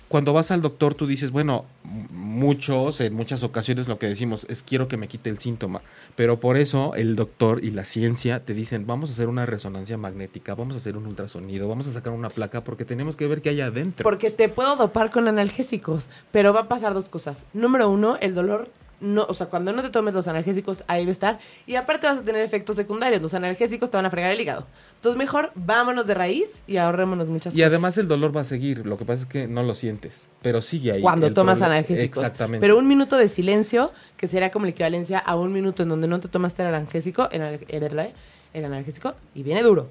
Cuando vas al doctor, tú dices, bueno, muchos, en muchas ocasiones lo que decimos es quiero que me quite el síntoma. Pero por eso el doctor y la ciencia te dicen, vamos a hacer una resonancia magnética, vamos a hacer un ultrasonido, vamos a sacar una placa porque tenemos que ver qué hay adentro. Porque te puedo dopar con analgésicos, pero va a pasar dos cosas. Número uno, el dolor no, o sea, cuando no te tomes los analgésicos, ahí va a estar. Y aparte vas a tener efectos secundarios. Los analgésicos te van a fregar el hígado. Entonces, mejor vámonos de raíz y ahorrémonos muchas y cosas. Y además el dolor va a seguir. Lo que pasa es que no lo sientes, pero sigue ahí. Cuando tomas analgésicos. Exactamente. Pero un minuto de silencio, que sería como la equivalencia a un minuto en donde no te tomaste el analgésico, el, el, el analgésico, y viene duro.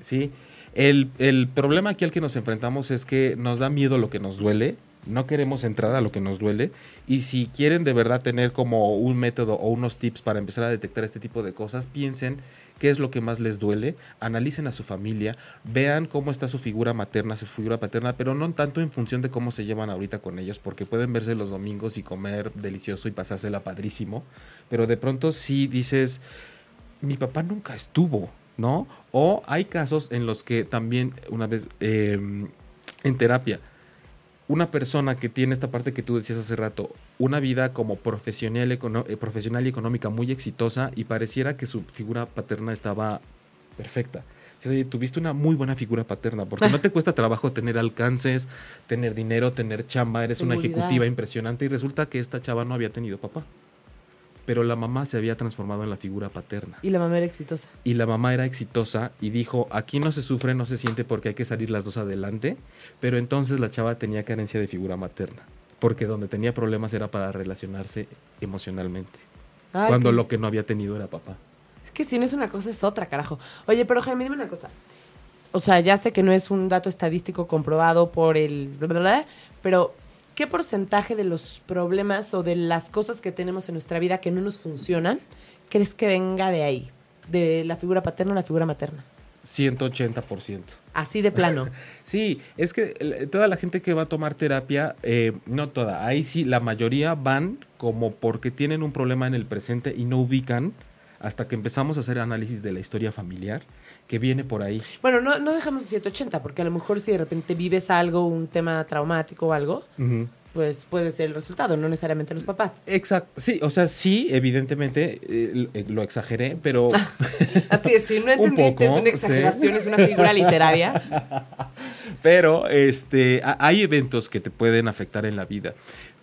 Sí. El, el problema aquí al que nos enfrentamos es que nos da miedo lo que nos duele no queremos entrar a lo que nos duele y si quieren de verdad tener como un método o unos tips para empezar a detectar este tipo de cosas, piensen qué es lo que más les duele, analicen a su familia, vean cómo está su figura materna, su figura paterna, pero no tanto en función de cómo se llevan ahorita con ellos, porque pueden verse los domingos y comer delicioso y pasársela padrísimo, pero de pronto si dices, mi papá nunca estuvo, ¿no? O hay casos en los que también una vez eh, en terapia, una persona que tiene esta parte que tú decías hace rato, una vida como profesional, eh, profesional y económica muy exitosa y pareciera que su figura paterna estaba perfecta. Oye, tuviste una muy buena figura paterna, porque no (laughs) te cuesta trabajo tener alcances, tener dinero, tener chamba, eres Seguridad. una ejecutiva impresionante y resulta que esta chava no había tenido papá. Pero la mamá se había transformado en la figura paterna. Y la mamá era exitosa. Y la mamá era exitosa y dijo, aquí no se sufre, no se siente porque hay que salir las dos adelante. Pero entonces la chava tenía carencia de figura materna. Porque donde tenía problemas era para relacionarse emocionalmente. Ay, cuando lo que no había tenido era papá. Es que si no es una cosa, es otra, carajo. Oye, pero Jaime, dime una cosa. O sea, ya sé que no es un dato estadístico comprobado por el... Pero ¿qué porcentaje de los problemas o de las cosas que tenemos en nuestra vida que no nos funcionan crees que venga de ahí? De la figura paterna a la figura materna. 180%. Así de plano. (laughs) sí, es que toda la gente que va a tomar terapia, eh, no toda, ahí sí, la mayoría van como porque tienen un problema en el presente y no ubican hasta que empezamos a hacer análisis de la historia familiar que viene por ahí. Bueno, no, no dejamos de 180, porque a lo mejor si de repente vives algo, un tema traumático o algo, uh -huh. pues puede ser el resultado, no necesariamente los papás. Exacto, sí, o sea, sí, evidentemente eh, lo exageré, pero... (laughs) Así es, si no (laughs) entendiste, poco, es una exageración, ¿sí? es una figura literaria. (laughs) pero este, hay eventos que te pueden afectar en la vida.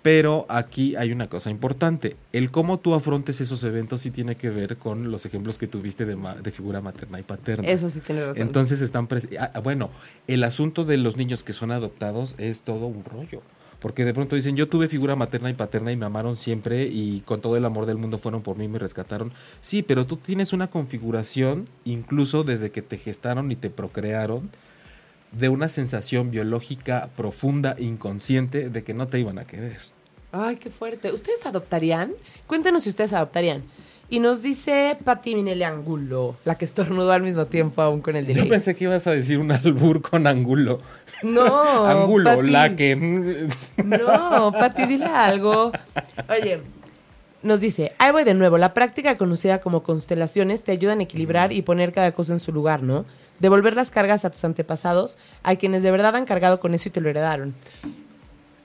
Pero aquí hay una cosa importante. El cómo tú afrontes esos eventos sí tiene que ver con los ejemplos que tuviste de, de figura materna y paterna. Eso sí tiene razón. Entonces están... Ah, bueno, el asunto de los niños que son adoptados es todo un rollo. Porque de pronto dicen, yo tuve figura materna y paterna y me amaron siempre y con todo el amor del mundo fueron por mí y me rescataron. Sí, pero tú tienes una configuración, incluso desde que te gestaron y te procrearon, de una sensación biológica profunda, inconsciente, de que no te iban a querer. Ay, qué fuerte. ¿Ustedes adoptarían? Cuéntenos si ustedes adoptarían. Y nos dice Pati Minele Angulo, la que estornudó al mismo tiempo aún con el delay. Yo pensé que ibas a decir un albur con Angulo. No. (laughs) Angulo, Pati. la que. No, Pati, dile algo. Oye, nos dice, ahí voy de nuevo. La práctica conocida como constelaciones te ayudan a equilibrar y poner cada cosa en su lugar, ¿no? Devolver las cargas a tus antepasados, a quienes de verdad han cargado con eso y te lo heredaron.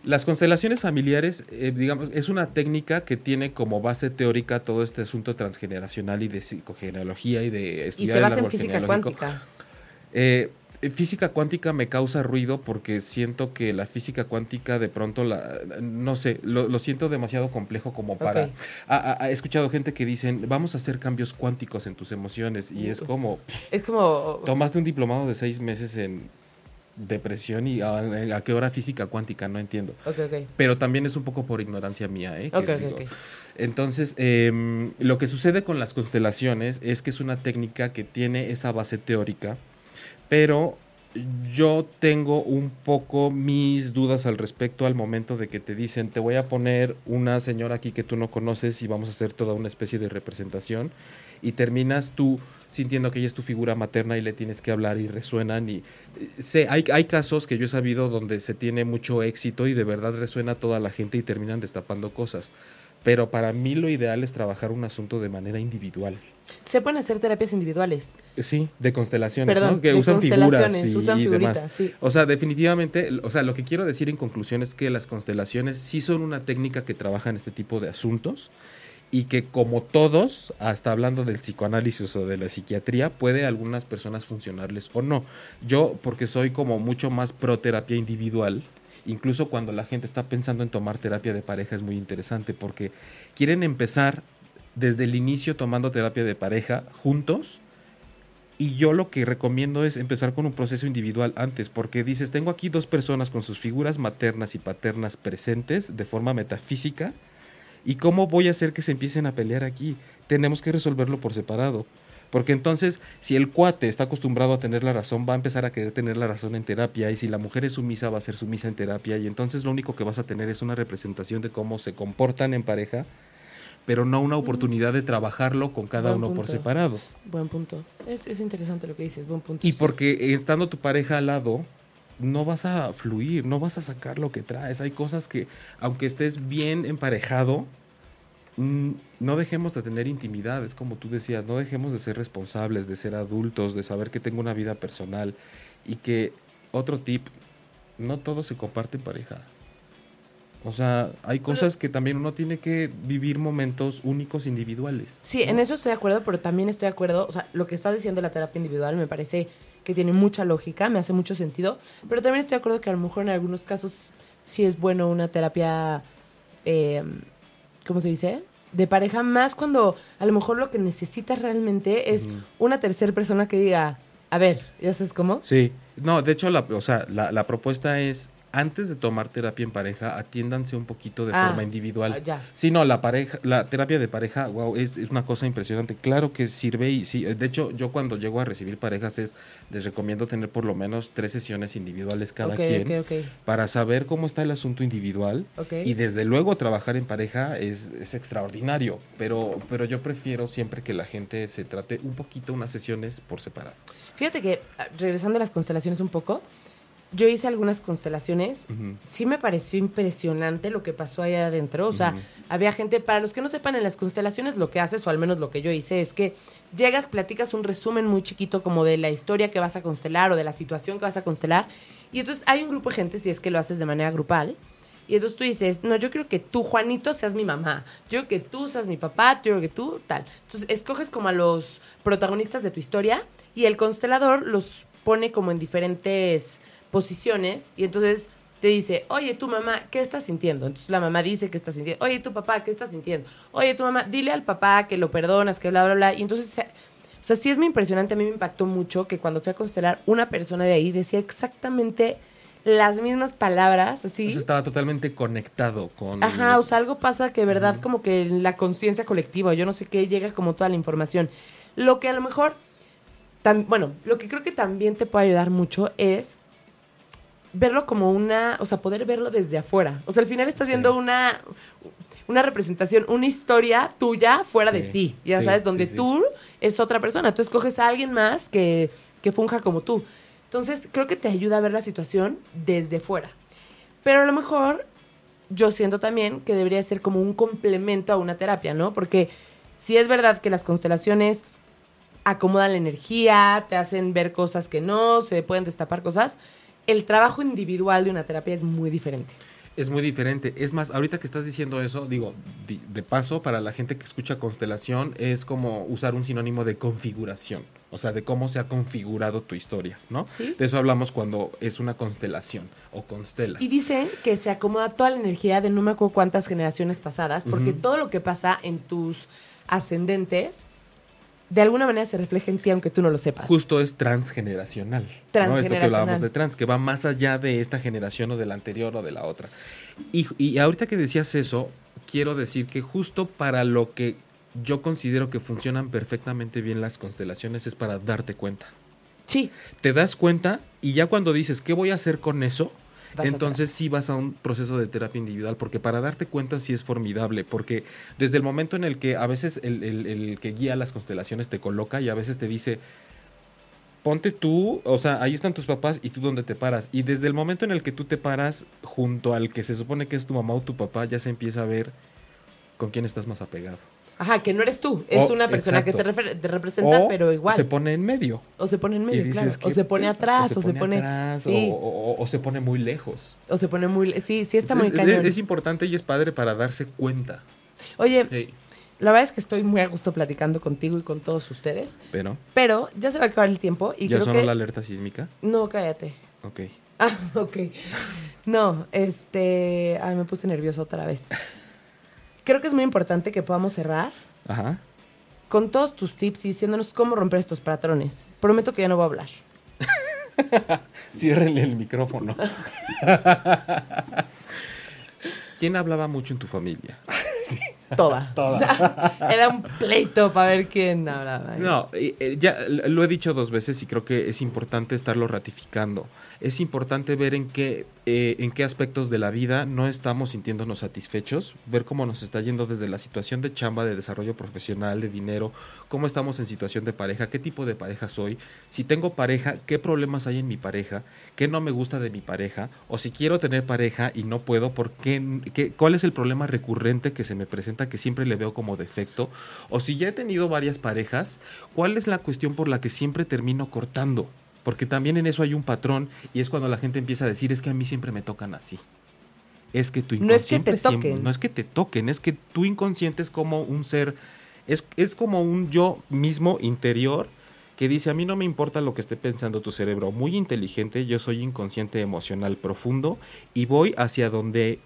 Las constelaciones familiares, eh, digamos, es una técnica que tiene como base teórica todo este asunto transgeneracional y de psicogenealogía y de estudiar y se basa en física cuántica. Eh, física cuántica me causa ruido porque siento que la física cuántica de pronto la no sé lo, lo siento demasiado complejo como para okay. ha, ha, escuchado gente que dicen vamos a hacer cambios cuánticos en tus emociones y es como es como tomaste un diplomado de seis meses en depresión y a, a, qué hora física cuántica, no entiendo. Okay, okay. Pero también es un poco por ignorancia mía, ¿eh? Okay, digo. Entonces, eh, lo que sucede con las constelaciones es que es una técnica que tiene esa base teórica, pero yo tengo un poco mis dudas al respecto al momento de que te dicen, te voy a poner una señora aquí que tú no conoces y vamos a hacer toda una especie de representación y terminas tú sintiendo que ella es tu figura materna y le tienes que hablar y resuenan y sé, hay, hay casos que yo he sabido donde se tiene mucho éxito y de verdad resuena toda la gente y terminan destapando cosas. Pero para mí lo ideal es trabajar un asunto de manera individual. Se pueden hacer terapias individuales. Sí, de constelaciones, Perdón, ¿no? Que de usan figuras y, usan y demás. sí. O sea, definitivamente, o sea, lo que quiero decir en conclusión es que las constelaciones sí son una técnica que trabaja en este tipo de asuntos y que como todos, hasta hablando del psicoanálisis o de la psiquiatría, puede algunas personas funcionarles o no. Yo, porque soy como mucho más pro terapia individual, incluso cuando la gente está pensando en tomar terapia de pareja es muy interesante porque quieren empezar desde el inicio tomando terapia de pareja juntos. Y yo lo que recomiendo es empezar con un proceso individual antes, porque dices, tengo aquí dos personas con sus figuras maternas y paternas presentes de forma metafísica, ¿y cómo voy a hacer que se empiecen a pelear aquí? Tenemos que resolverlo por separado. Porque entonces, si el cuate está acostumbrado a tener la razón, va a empezar a querer tener la razón en terapia. Y si la mujer es sumisa, va a ser sumisa en terapia. Y entonces lo único que vas a tener es una representación de cómo se comportan en pareja, pero no una oportunidad de trabajarlo con cada Buen uno por separado. Buen punto. Es, es interesante lo que dices, buen punto. Y sí. porque estando tu pareja al lado, no vas a fluir, no vas a sacar lo que traes. Hay cosas que, aunque estés bien emparejado, mm, no dejemos de tener intimidades, como tú decías, no dejemos de ser responsables, de ser adultos, de saber que tengo una vida personal y que, otro tip, no todo se comparte en pareja. O sea, hay cosas que también uno tiene que vivir momentos únicos individuales. Sí, en eso estoy de acuerdo, pero también estoy de acuerdo, o sea, lo que estás diciendo de la terapia individual me parece que tiene mucha lógica, me hace mucho sentido, pero también estoy de acuerdo que a lo mejor en algunos casos sí es bueno una terapia, eh, ¿cómo se dice? De pareja, más cuando a lo mejor lo que necesitas realmente es una tercera persona que diga, a ver, ¿ya sabes cómo? Sí, no, de hecho, la, o sea, la, la propuesta es, antes de tomar terapia en pareja, atiéndanse un poquito de Ah, forma individual. ah, ya. Sí, no, la pareja, la terapia de pareja, wow, es, es una cosa impresionante. Claro que sirve y sí, de hecho, yo cuando llego a recibir parejas es, les recomiendo tener por lo menos tres sesiones individuales cada Ok, quien ok, ok. para saber cómo está el asunto individual. Y desde luego trabajar en pareja es, es extraordinario, pero, pero yo prefiero siempre que la gente se trate un poquito unas sesiones por separado. Fíjate que, ah, regresando a las constelaciones un poco, yo hice algunas constelaciones. Sí me pareció impresionante lo que pasó allá adentro. O sea, había gente, para los que no sepan, en las constelaciones lo que haces, o al menos lo que yo hice, es que llegas, platicas un resumen muy chiquito como de la historia que vas a constelar o de la situación que vas a constelar. Y entonces hay un grupo de gente, si es que lo haces de manera grupal. Y entonces tú dices, no, yo quiero que tú, Juanito, seas mi mamá. Yo quiero que tú seas mi papá, yo quiero que tú, tal. Entonces escoges como a los protagonistas de tu historia y el constelador los pone como en diferentes posiciones y entonces te dice, oye, tu mamá, ¿qué estás sintiendo? Entonces la mamá dice que está sintiendo. Oye, tu papá, ¿qué estás sintiendo? Oye, tu mamá, dile al papá que lo perdonas, que bla, bla, bla. Y entonces, o sea, sí es muy impresionante. A mí me impactó mucho que cuando fui a constelar, una persona de ahí decía exactamente las mismas palabras, así. Sea, estaba totalmente conectado con... Ajá, o sea, algo pasa que de verdad como que en la conciencia colectiva, yo no sé qué, llega como toda la información. Lo que a lo mejor, bueno, lo que creo que también te puede ayudar mucho es verlo como una, o sea, poder verlo desde afuera. O sea, al final estás Sí. viendo una, una representación, una historia tuya fuera Sí, de ti, ya sí, sabes, donde tú es otra persona, tú escoges a alguien más que, que funja como tú. Entonces, creo que te ayuda a ver la situación desde fuera. Pero a lo mejor yo siento también que debería ser como un complemento a una terapia, ¿no? Porque si es verdad que las constelaciones acomodan la energía, te hacen ver cosas que no, se pueden destapar cosas, el trabajo individual de una terapia es muy diferente. Es muy diferente. Es más, ahorita que estás diciendo eso, digo, di- de paso, para la gente que escucha constelación, es como usar un sinónimo de configuración. O sea, de cómo se ha configurado tu historia, ¿no? Sí. De eso hablamos cuando es una constelación o constelas. Y dicen que se acomoda toda la energía de no me acuerdo cuántas generaciones pasadas, porque todo lo que pasa en tus ascendentes, de alguna manera se refleja en ti, aunque tú no lo sepas. Justo es transgeneracional. ¿no? Esto que Transgeneracional. hablábamos de trans, que va más allá de esta generación o de la anterior o de la otra. Y, y ahorita que decías eso, quiero decir que justo para lo que yo considero que funcionan perfectamente bien las constelaciones es para darte cuenta. Sí, Te das cuenta y ya cuando dices, ¿qué voy a hacer con eso? Entonces sí vas a un proceso de terapia individual, porque para darte cuenta sí es formidable, porque desde el momento en el que a veces el, el- que guía las constelaciones te coloca y a veces te dice, ponte tú, o sea, ahí están tus papás y tú dónde te paras. Y desde el momento en el que tú te paras junto al que se supone que es tu mamá o tu papá, ya se empieza a ver con quién estás más apegado. Ajá, que no eres tú. Es O- una persona que te, refer- te representa, O pero igual. se pone en medio. o se pone en medio, claro. O ¿qué se pone atrás, o se pone. atrás, sí, o, se pone muy lejos. o se pone muy. Sí, sí, está Entonces, muy es, cañón. es importante y es padre para darse cuenta. Oye, la verdad es que estoy muy a gusto platicando contigo y con todos ustedes. pero, Pero ya se va a acabar el tiempo y ¿ya creo sonó que. la alerta sísmica? No, cállate. Ok. Ah, (laughs) ok. No, este. Ay, me puse nervioso otra vez. Creo que es muy importante que podamos cerrar Ajá. con todos tus tips y diciéndonos cómo romper estos patrones. Prometo que ya no voy a hablar. (laughs) Ciérrenle el micrófono. (laughs) ¿Quién hablaba mucho en tu familia? (laughs) Toda. Era un pleito para ver quién hablaba. No, eh, eh, ya lo he dicho dos veces y creo que es importante estarlo ratificando. Es importante ver en qué, eh, en qué aspectos de la vida no estamos sintiéndonos satisfechos, ver cómo nos está yendo desde la situación de chamba, de desarrollo profesional, de dinero, cómo estamos en situación de pareja, qué tipo de pareja soy, si tengo pareja, qué problemas hay en mi pareja, qué no me gusta de mi pareja, o si quiero tener pareja y no puedo, ¿por qué, qué- ¿cuál es el problema recurrente que se me presenta que siempre le veo como defecto? O si ya he tenido varias parejas, ¿cuál es la cuestión por la que siempre termino cortando? Porque también en eso hay un patrón y es cuando la gente empieza a decir, es que a mí siempre me tocan así. Es que tu No es que te inconsciente siempre- toquen. no es que te toquen, es que tu inconsciente es como un ser, es, es como un yo mismo interior que dice, a mí no me importa lo que esté pensando tu cerebro, muy inteligente, yo soy inconsciente emocional profundo y voy hacia donde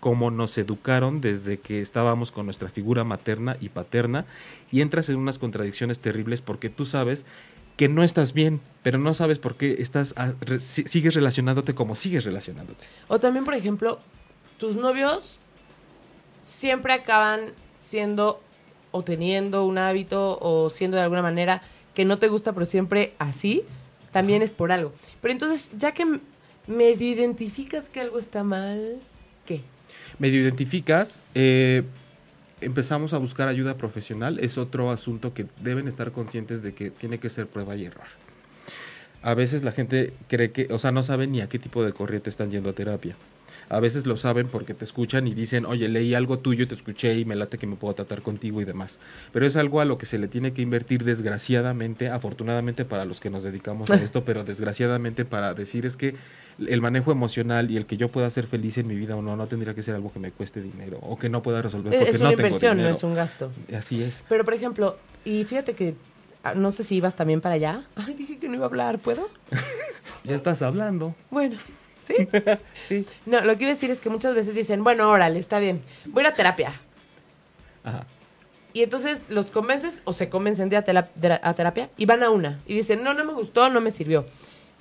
como nos educaron desde que estábamos con nuestra figura materna y paterna y entras en unas contradicciones terribles porque tú sabes que no estás bien, pero no sabes por qué estás re- sigues relacionándote como sigues relacionándote. O también, por ejemplo, tus novios siempre acaban siendo o teniendo un hábito o siendo de alguna manera que no te gusta, pero siempre así, también es por algo. Pero entonces, ya que medio identificas que algo está mal, ¿qué? Medio identificas, eh, empezamos a buscar ayuda profesional, es otro asunto que deben estar conscientes de que tiene que ser prueba y error. A veces la gente cree que, o sea, no sabe ni a qué tipo de corriente están yendo a terapia. A veces lo saben porque te escuchan y dicen, oye, leí algo tuyo, te escuché y me late que me puedo tratar contigo y demás. Pero es algo a lo que se le tiene que invertir desgraciadamente, afortunadamente para los que nos dedicamos a (laughs) esto, pero desgraciadamente para decir es que el manejo emocional y el que yo pueda ser feliz en mi vida o no, no tendría que ser algo que me cueste dinero o que no pueda resolver Es, porque es no una tengo inversión, no dinero. es un gasto. Así es. Pero, por ejemplo, y fíjate que, ah, no sé si ibas también para allá. Ay, dije que no iba a hablar, ¿puedo? (laughs) Ya estás hablando. Bueno, ¿sí? (laughs) Sí. No, lo que iba a decir es que muchas veces dicen, bueno, órale, está bien, voy a ir a terapia. Ajá. Y entonces los convences o se convencen de a, de- a terapia y van a una y dicen, no, no me gustó, no me sirvió.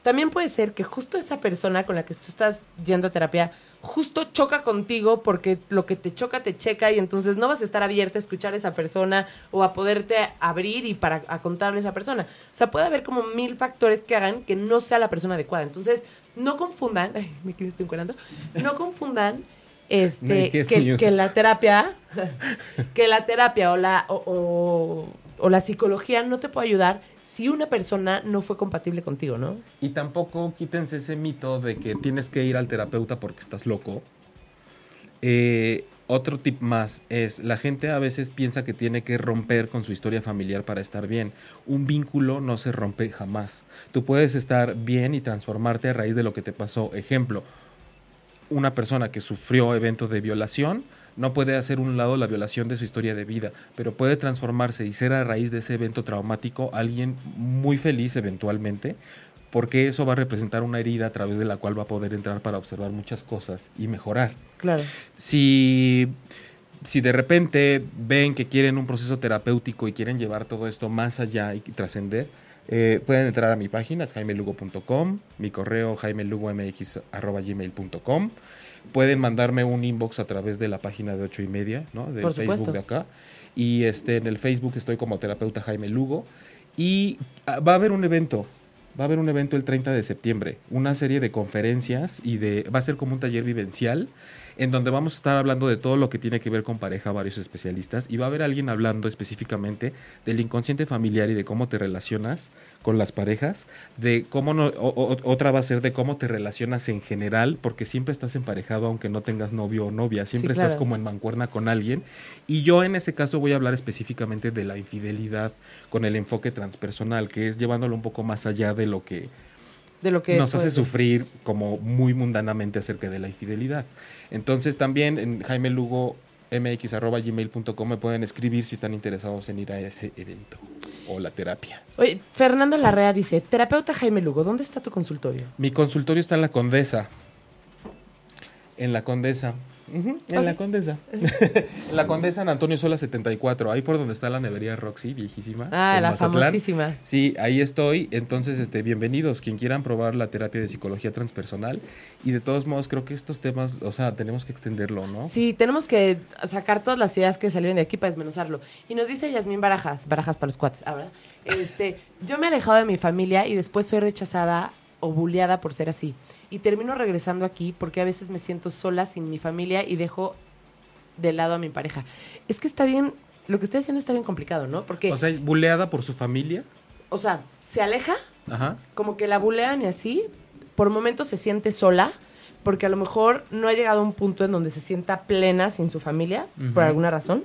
También puede ser que justo esa persona con la que tú estás yendo a terapia justo choca contigo porque lo que te choca te checa y entonces no vas a estar abierta a escuchar a esa persona o a poderte abrir y para a contarle a esa persona. O sea, puede haber como mil factores que hagan que no sea la persona adecuada. Entonces, no confundan, (laughs) ay, me quiero estoy encuadrando, no confundan este, que, la terapia, que la terapia o la, o, o- o la psicología no te puede ayudar si una persona no fue compatible contigo, ¿no? Y tampoco quítense ese mito de que tienes que ir al terapeuta porque estás loco. Eh, otro tip más es, la gente a veces piensa que tiene que romper con su historia familiar para estar bien. Un vínculo no se rompe jamás. Tú puedes estar bien y transformarte a raíz de lo que te pasó. Ejemplo, una persona que sufrió evento de violación no puede hacer un lado la violación de su historia de vida, pero puede transformarse y ser a raíz de ese evento traumático alguien muy feliz eventualmente, porque eso va a representar una herida a través de la cual va a poder entrar para observar muchas cosas y mejorar. Claro. Si, si de repente ven que quieren un proceso terapéutico y quieren llevar todo esto más allá y trascender, eh, pueden entrar a mi página, es jaimelugo.com, mi correo jaimelugomx.gmail.com. Pueden mandarme un inbox a través de la página de ocho y media, ¿no? Por Facebook de acá. Y este, en el Facebook estoy como terapeuta Jaime Lugo. Y ah, va a haber un evento Va a haber un evento el 30 de septiembre, una serie de conferencias y de va a ser como un taller vivencial en donde vamos a estar hablando de todo lo que tiene que ver con pareja, varios especialistas, y va a haber alguien hablando específicamente del inconsciente familiar y de cómo te relacionas con las parejas, de cómo no, otra va a ser de cómo te relacionas en general, porque siempre estás emparejado aunque no tengas novio o novia, siempre estás como en mancuerna con alguien, y yo en ese caso voy a hablar específicamente de la infidelidad con el enfoque transpersonal, que es llevándolo un poco más allá de lo que de lo que nos hace sufrir como muy mundanamente acerca de la infidelidad. Entonces también en Jaime Lugo mx.gmail.com me pueden escribir si están interesados en ir a ese evento o la terapia. Oye, Fernando Larrea dice, terapeuta Jaime Lugo, ¿dónde está tu consultorio? Mi consultorio está en la Condesa. En la Condesa en la Condesa. en la Condesa en Antonio Sola 74, ahí por donde está la nevería Roxy, viejísima. Ah, la famosísima. Sí, ahí estoy. Entonces, este, bienvenidos. Quien quieran probar la terapia de psicología transpersonal. Y de todos modos, creo que estos temas, o sea, tenemos que extenderlo, ¿no? Sí, tenemos que sacar todas las ideas que salieron de aquí para desmenuzarlo. Y nos dice Yasmín Barajas, Barajas para los cuates, ahora. Este, yo me he alejado de mi familia y después soy rechazada o bulleada por ser así y termino regresando aquí porque a veces me siento sola sin mi familia y dejo de lado a mi pareja. Es que está bien, lo que estoy diciendo está bien complicado, ¿no? Porque... O sea, ¿es buleada por su familia? O sea, se aleja, como que la bulean y así, por momentos se siente sola, porque a lo mejor no ha llegado a un punto en donde se sienta plena sin su familia, por alguna razón,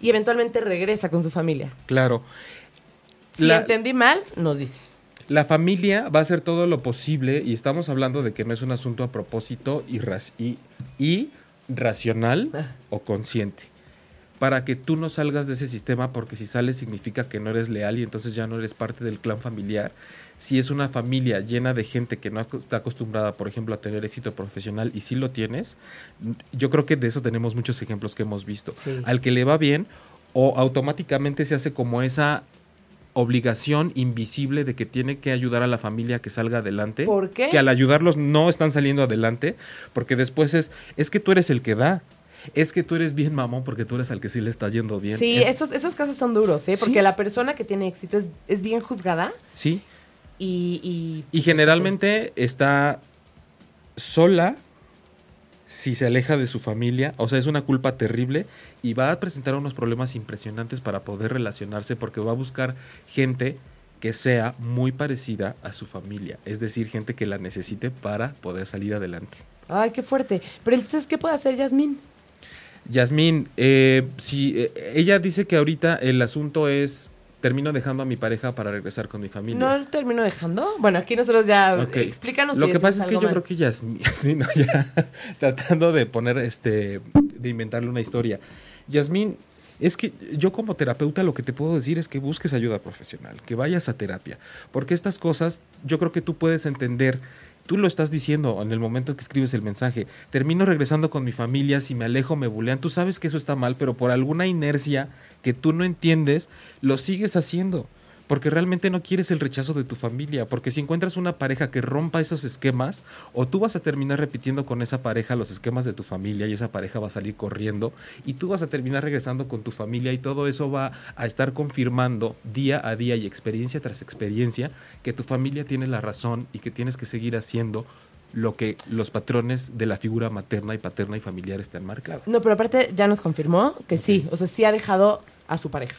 y eventualmente regresa con su familia. Claro. Si entendí mal, nos dices. La familia va a hacer todo lo posible y estamos hablando de que no es un asunto a propósito y, y, racional ah. o consciente. Para que tú no salgas de ese sistema, porque si sales significa que no eres leal y entonces ya no eres parte del clan familiar. Si es una familia llena de gente que no está acostumbrada, por ejemplo, a tener éxito profesional y si lo tienes, yo creo que de eso tenemos muchos ejemplos que hemos visto. Al que le va bien, o automáticamente se hace como esa obligación invisible de que tiene que ayudar a la familia que salga adelante. ¿Por qué? Que al ayudarlos no están saliendo adelante, porque después es, es que tú eres el que da. Es que tú eres bien mamón porque tú eres al que sí le está yendo bien. Sí, esos, esos casos son duros, ¿eh? Porque la persona que tiene éxito es, bien juzgada. Sí. Y, y, y generalmente está sola si se aleja de su familia, o sea, es una culpa terrible y va a presentar unos problemas impresionantes para poder relacionarse porque va a buscar gente que sea muy parecida a su familia, es decir, gente que la necesite para poder salir adelante. Ay, qué fuerte. Pero entonces, ¿qué puede hacer Yasmín? Yasmín, eh, si eh, ella dice que ahorita el asunto es termino dejando a mi pareja para regresar con mi familia. ¿No termino dejando? Bueno, aquí nosotros ya explícanos. Lo que pasa es, que yo creo que (laughs) ya, ya (laughs) tratando de poner este de inventarle una historia. Yasmín, es que yo como terapeuta lo que te puedo decir es que busques ayuda profesional, que vayas a terapia, porque estas cosas yo creo que tú puedes entender Tú lo estás diciendo en el momento que escribes el mensaje. Termino regresando con mi familia, si me alejo me bulean. Tú sabes que eso está mal, pero por alguna inercia que tú no entiendes, lo sigues haciendo. Porque realmente no quieres el rechazo de tu familia. Porque si encuentras una pareja que rompa esos esquemas, o tú vas a terminar repitiendo con esa pareja los esquemas de tu familia y esa pareja va a salir corriendo, y tú vas a terminar regresando con tu familia y todo eso va a estar confirmando día a día y experiencia tras experiencia que tu familia tiene la razón y que tienes que seguir haciendo lo que los patrones de la figura materna y paterna y familiar están marcados. No, pero aparte ya nos confirmó que sí, o sea, sí ha dejado a su pareja.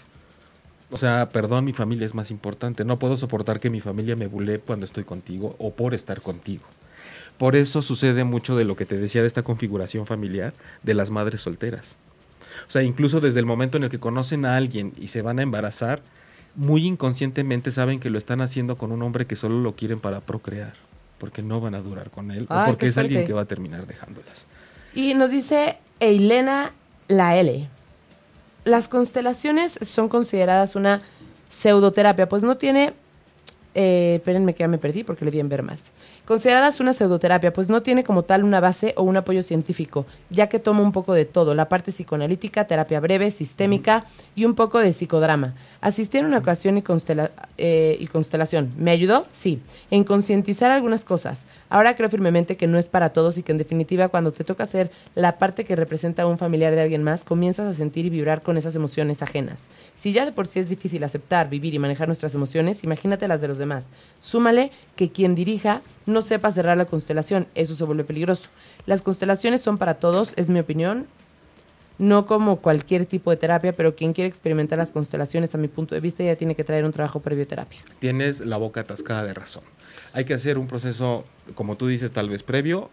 O sea, perdón, mi familia es más importante. No puedo soportar que mi familia me bulee cuando estoy contigo o por estar contigo. Por eso sucede mucho de lo que te decía de esta configuración familiar de las madres solteras. O sea, incluso desde el momento en el que conocen a alguien y se van a embarazar, muy inconscientemente saben que lo están haciendo con un hombre que solo lo quieren para procrear porque no van a durar con él o porque es alguien que va a terminar dejándolas. Y nos dice Elena La L. Las constelaciones son consideradas una pseudoterapia, pues no tiene... Eh, espérenme que ya me perdí porque le di en ver más consideradas una pseudoterapia, pues no tiene como tal una base o un apoyo científico, ya que toma un poco de todo, la parte psicoanalítica, terapia breve, sistémica y un poco de psicodrama. Asistí en una ocasión y, eh, y constelación. ¿Me ayudó? Sí. En concientizar algunas cosas. Ahora creo firmemente que no es para todos y que en definitiva cuando te toca ser la parte que representa a un familiar de alguien más, comienzas a sentir y vibrar con esas emociones ajenas. Si ya de por sí es difícil aceptar, vivir y manejar nuestras emociones, imagínate las de los demás. Súmale que quien dirija no sepa cerrar la constelación, eso se vuelve peligroso. Las constelaciones son para todos, es mi opinión, no como cualquier tipo de terapia, pero quien quiere experimentar las constelaciones, a mi punto de vista, ya tiene que traer un trabajo previo terapia. Tienes la boca atascada de razón. Hay que hacer un proceso, como tú dices, tal vez previo.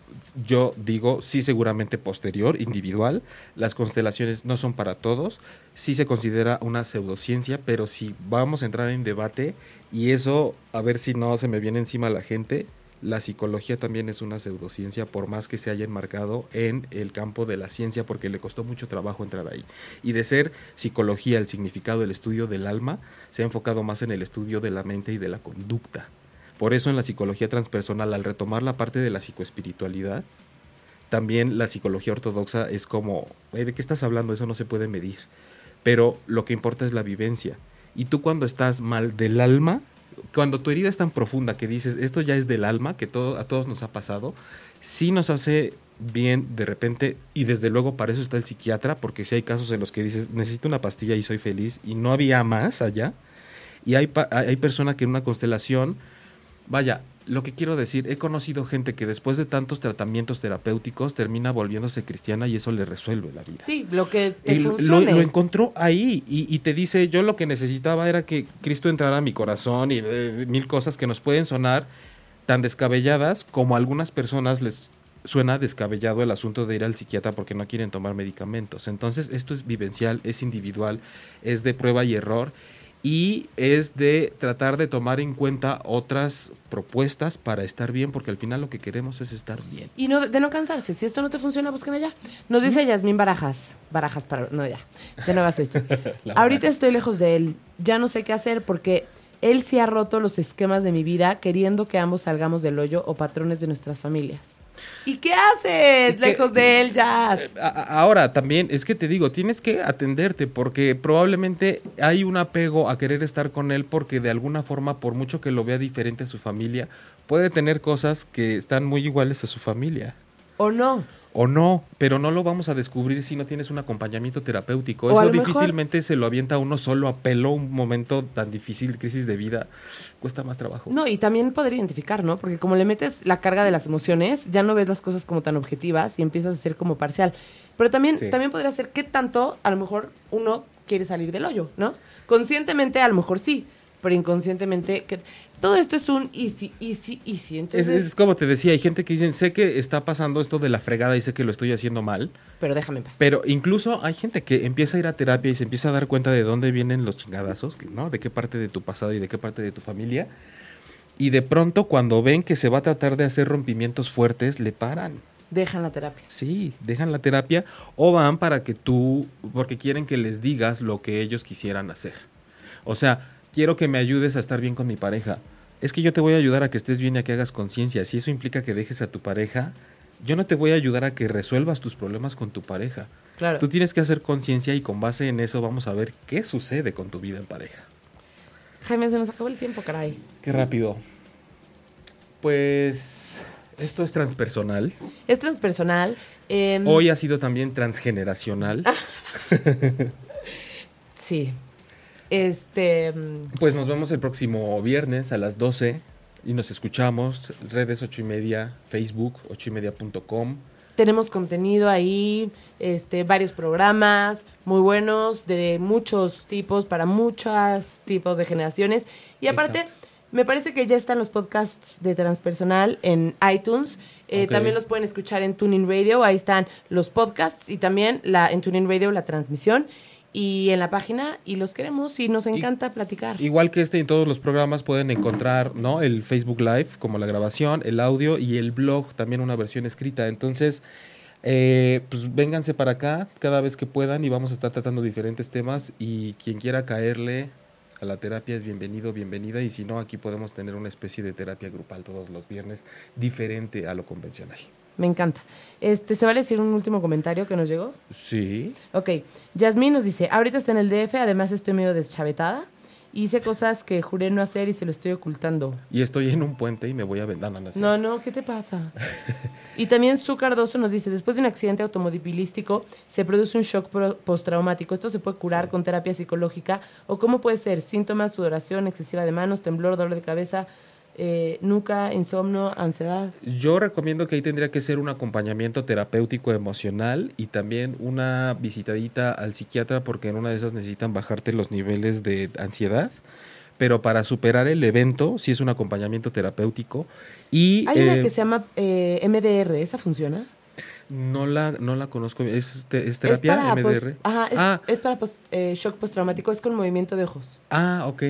Yo digo, sí, seguramente posterior, individual. Las constelaciones no son para todos. Sí se considera una pseudociencia, pero si vamos a entrar en debate y eso, a ver si no se me viene encima la gente, la psicología también es una pseudociencia, por más que se haya enmarcado en el campo de la ciencia, porque le costó mucho trabajo entrar ahí. Y de ser psicología, el significado del estudio del alma, se ha enfocado más en el estudio de la mente y de la conducta. Por eso en la psicología transpersonal, al retomar la parte de la psicoespiritualidad, también la psicología ortodoxa es como, ¿de qué estás hablando? Eso no se puede medir. Pero lo que importa es la vivencia. Y tú cuando estás mal del alma, cuando tu herida es tan profunda que dices, esto ya es del alma, que todo, a todos nos ha pasado, sí nos hace bien de repente, y desde luego para eso está el psiquiatra, porque si hay casos en los que dices, necesito una pastilla y soy feliz, y no había más allá, y hay, hay personas que en una constelación, vaya, lo que quiero decir, he conocido gente que después de tantos tratamientos terapéuticos termina volviéndose cristiana y eso le resuelve la vida. Sí, lo que te Y lo, funcione. lo encontró ahí y, y te dice, yo lo que necesitaba era que Cristo entrara a mi corazón y eh, mil cosas que nos pueden sonar tan descabelladas como a algunas personas les suena descabellado el asunto de ir al psiquiatra porque no quieren tomar medicamentos. Entonces esto es vivencial, es individual, es de prueba y error y es de tratar de tomar en cuenta otras propuestas para estar bien, porque al final lo que queremos es estar bien. Y no, de no cansarse. Si esto no te funciona, busquen allá. Nos dice Yasmín Barajas. Barajas para. No, ya. De nuevas hechas. (laughs) Ahorita Barajas. estoy lejos de él. Ya no sé qué hacer porque él sí ha roto los esquemas de mi vida queriendo que ambos salgamos del hoyo o patrones de nuestras familias. ¿Y qué haces Es que- lejos de él, Jazz? A- Ahora también es que te digo, tienes que atenderte porque probablemente hay un apego a querer estar con él porque de alguna forma, por mucho que lo vea diferente a su familia, puede tener cosas que están muy iguales a su familia. ¿O no? O no, pero no lo vamos a descubrir si no tienes un acompañamiento terapéutico. O Eso mejor- difícilmente se lo avienta uno solo a pelo, un momento tan difícil, crisis de vida, cuesta más trabajo. No, y también poder identificar, ¿no? Porque como le metes la carga de las emociones, ya no ves las cosas como tan objetivas y empiezas a ser como parcial. Pero también, Sí. también podría ser qué tanto a lo mejor uno quiere salir del hoyo, ¿no? Conscientemente a lo mejor sí, pero inconscientemente que todo esto es un easy, easy, easy. Es, Entonces, es como te decía, hay gente que dicen, sé que está pasando esto de la fregada y sé que lo estoy haciendo mal, pero déjame en paz. Pero incluso hay gente que empieza a ir a terapia y se empieza a dar cuenta de dónde vienen los chingadazos, ¿no? De qué parte de tu pasado y de qué parte de tu familia. Y de pronto cuando ven que se va a tratar de hacer rompimientos fuertes, le paran. Dejan la terapia. Sí, dejan la terapia o van para que tú, porque quieren que les digas lo que ellos quisieran hacer. O sea, quiero que me ayudes a estar bien con mi pareja. Es que yo te voy a ayudar a que estés bien y a que hagas conciencia. Si eso implica que dejes a tu pareja, yo no te voy a ayudar a que resuelvas tus problemas con tu pareja. Claro. Tú tienes que hacer conciencia y con base en eso vamos a ver qué sucede con tu vida en pareja. Jaime, se nos acabó el tiempo, caray. Qué rápido. Pues esto es transpersonal. Es transpersonal. em, Hoy ha sido también transgeneracional. (laughs) Sí. Este. mm, Pues nos vemos el próximo viernes a las 12 y nos escuchamos. Redes 8 y media, Facebook 8 y media.com. Tenemos contenido ahí, este, varios programas muy buenos de muchos tipos para muchos tipos de generaciones. Y aparte, Exacto. me parece que ya están los podcasts de Transpersonal en iTunes. Eh. También los pueden escuchar en Tuning Radio. Ahí están los podcasts y también la, en Tuning Radio la transmisión. Y en la página, y los queremos y nos encanta platicar. Igual que este en todos los programas pueden encontrar ¿no? el Facebook Live como la grabación, el audio y el blog, también una versión escrita. Entonces, eh, pues vénganse para acá cada vez que puedan y vamos a estar tratando diferentes temas y quien quiera caerle a la terapia es bienvenido, bienvenida y si no, aquí podemos tener una especie de terapia grupal todos los viernes diferente a lo convencional. Me encanta. Este, ¿Se vale decir un último comentario que nos llegó? Sí. Ok, Yasmín nos dice, ahorita está en el DF, además estoy medio deschavetada. Hice cosas que juré no hacer y se lo estoy ocultando. Y estoy en un puente y me voy a vender. No, no, No, ¿qué te pasa? (laughs) y también Su Cardoso nos dice, después de un accidente automovilístico se produce un shock postraumático. ¿Esto se puede curar con terapia psicológica? ¿O cómo puede ser? Síntomas, sudoración excesiva de manos, temblor, dolor de cabeza, eh, nuca, insomnio, ansiedad. Yo recomiendo que ahí tendría que ser un acompañamiento terapéutico emocional y también una visitadita al psiquiatra porque en una de esas necesitan bajarte los niveles de ansiedad. Pero para superar el evento, sí es un acompañamiento terapéutico. Y Hay una eh, que se llama eh, MDR, ¿esa funciona? no, la, no la conozco. ¿Es, es terapia es para MDR? post- ajá, es, ah, es para post- eh, shock postraumático, es con movimiento de ojos. Ah, ok.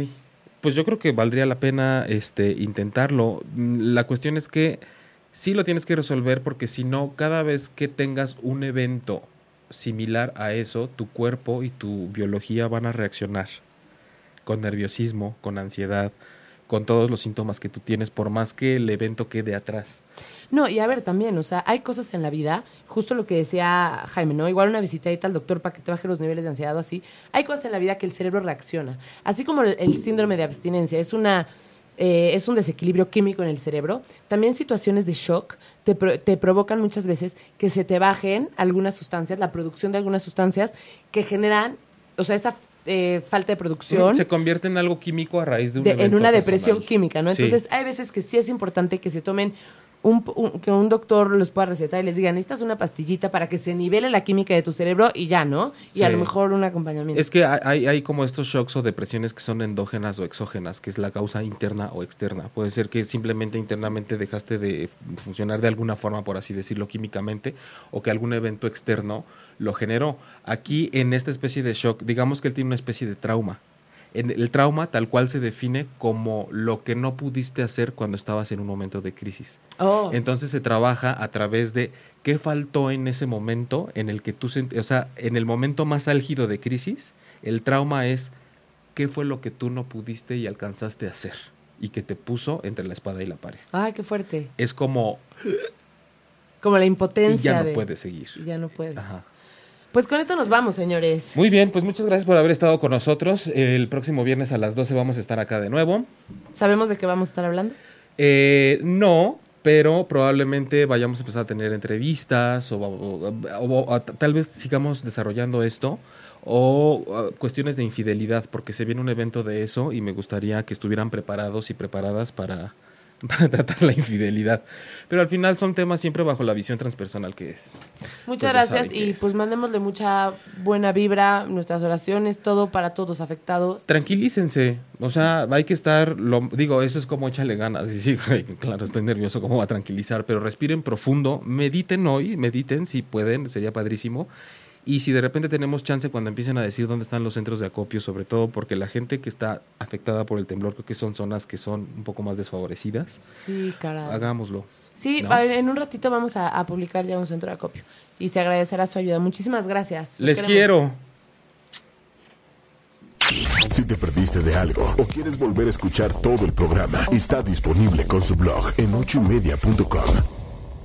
Pues yo creo que valdría la pena este, intentarlo. Mm, La cuestión es que sí lo tienes que resolver porque si no, cada vez que tengas un evento similar a eso, tu cuerpo y tu biología van a reaccionar con nerviosismo, con ansiedad, con todos los síntomas que tú tienes, por más que el evento quede atrás. No, y a ver, también, o sea, hay cosas en la vida, justo lo que decía Jaime, ¿no? Igual una visitadita al doctor para que te baje los niveles de ansiedad o así. Hay cosas en la vida que el cerebro reacciona. Así como el, síndrome de abstinencia es una... eh, es un desequilibrio químico en el cerebro. También situaciones de shock te, pro- te provocan muchas veces que se te bajen algunas sustancias, la producción de algunas sustancias que generan, o sea, esa eh, falta de producción Se convierte en algo químico a raíz de un de- evento en una depresión química, ¿no? Sí. Entonces, hay veces que sí es importante que se tomen un, un- que un doctor los pueda recetar y les diga, necesitas una pastillita para que se nivele la química de tu cerebro y ya, ¿no? Y a lo mejor un acompañamiento. Es que hay, hay, como estos shocks o depresiones que son endógenas o exógenas, que es la causa interna o externa. Puede ser que simplemente internamente dejaste de funcionar de alguna forma, por así decirlo, químicamente, o que algún evento externo lo generó. Aquí, en esta especie de shock, digamos que él tiene una especie de trauma. En el trauma tal cual se define como lo que no pudiste hacer cuando estabas en un momento de crisis. Oh, Entonces se trabaja a través de qué faltó en ese momento en el que tú, o sea, en el momento más álgido de crisis, el trauma es qué fue lo que tú no pudiste y alcanzaste a hacer y que te puso entre la espada y la pared. ay, qué fuerte. Es como Como la y impotencia ya no de... puedes seguir. y ya no puedes. Ajá. Pues con esto nos vamos, señores. Muy bien, pues muchas gracias por haber estado con nosotros. El próximo viernes a las 12 vamos a estar acá de nuevo. ¿Sabemos de qué vamos a estar hablando? Eh, no, pero probablemente vayamos a empezar a tener entrevistas o, o- o- o tal vez sigamos desarrollando esto o cuestiones de infidelidad, porque se viene un evento de eso y me gustaría que estuvieran preparados y preparadas para, (laughs) para tratar la infidelidad. Pero al final son temas siempre bajo la visión transpersonal que es. Muchas gracias y es. pues mandémosle mucha buena vibra, nuestras oraciones, todo para todos los afectados. Tranquilícense, o sea, hay que estar, lo, digo, eso es como échale ganas, (laughs) y sí, güey, claro, estoy nervioso, ¿cómo va a tranquilizar? Pero respiren profundo, mediten hoy, mediten si pueden, sería padrísimo. Y si de repente tenemos chance cuando empiecen a decir dónde están los centros de acopio, sobre todo porque la gente que está afectada por el temblor, creo que son zonas que son un poco más desfavorecidas, Sí, caray. hagámoslo. Sí, en un ratito vamos a, a publicar ya un centro de acopio. Y se agradecerá su ayuda. Muchísimas gracias. Les queremos. quiero. Si te perdiste de algo o quieres volver a escuchar todo el programa, está disponible con su blog en ochoymedia.com.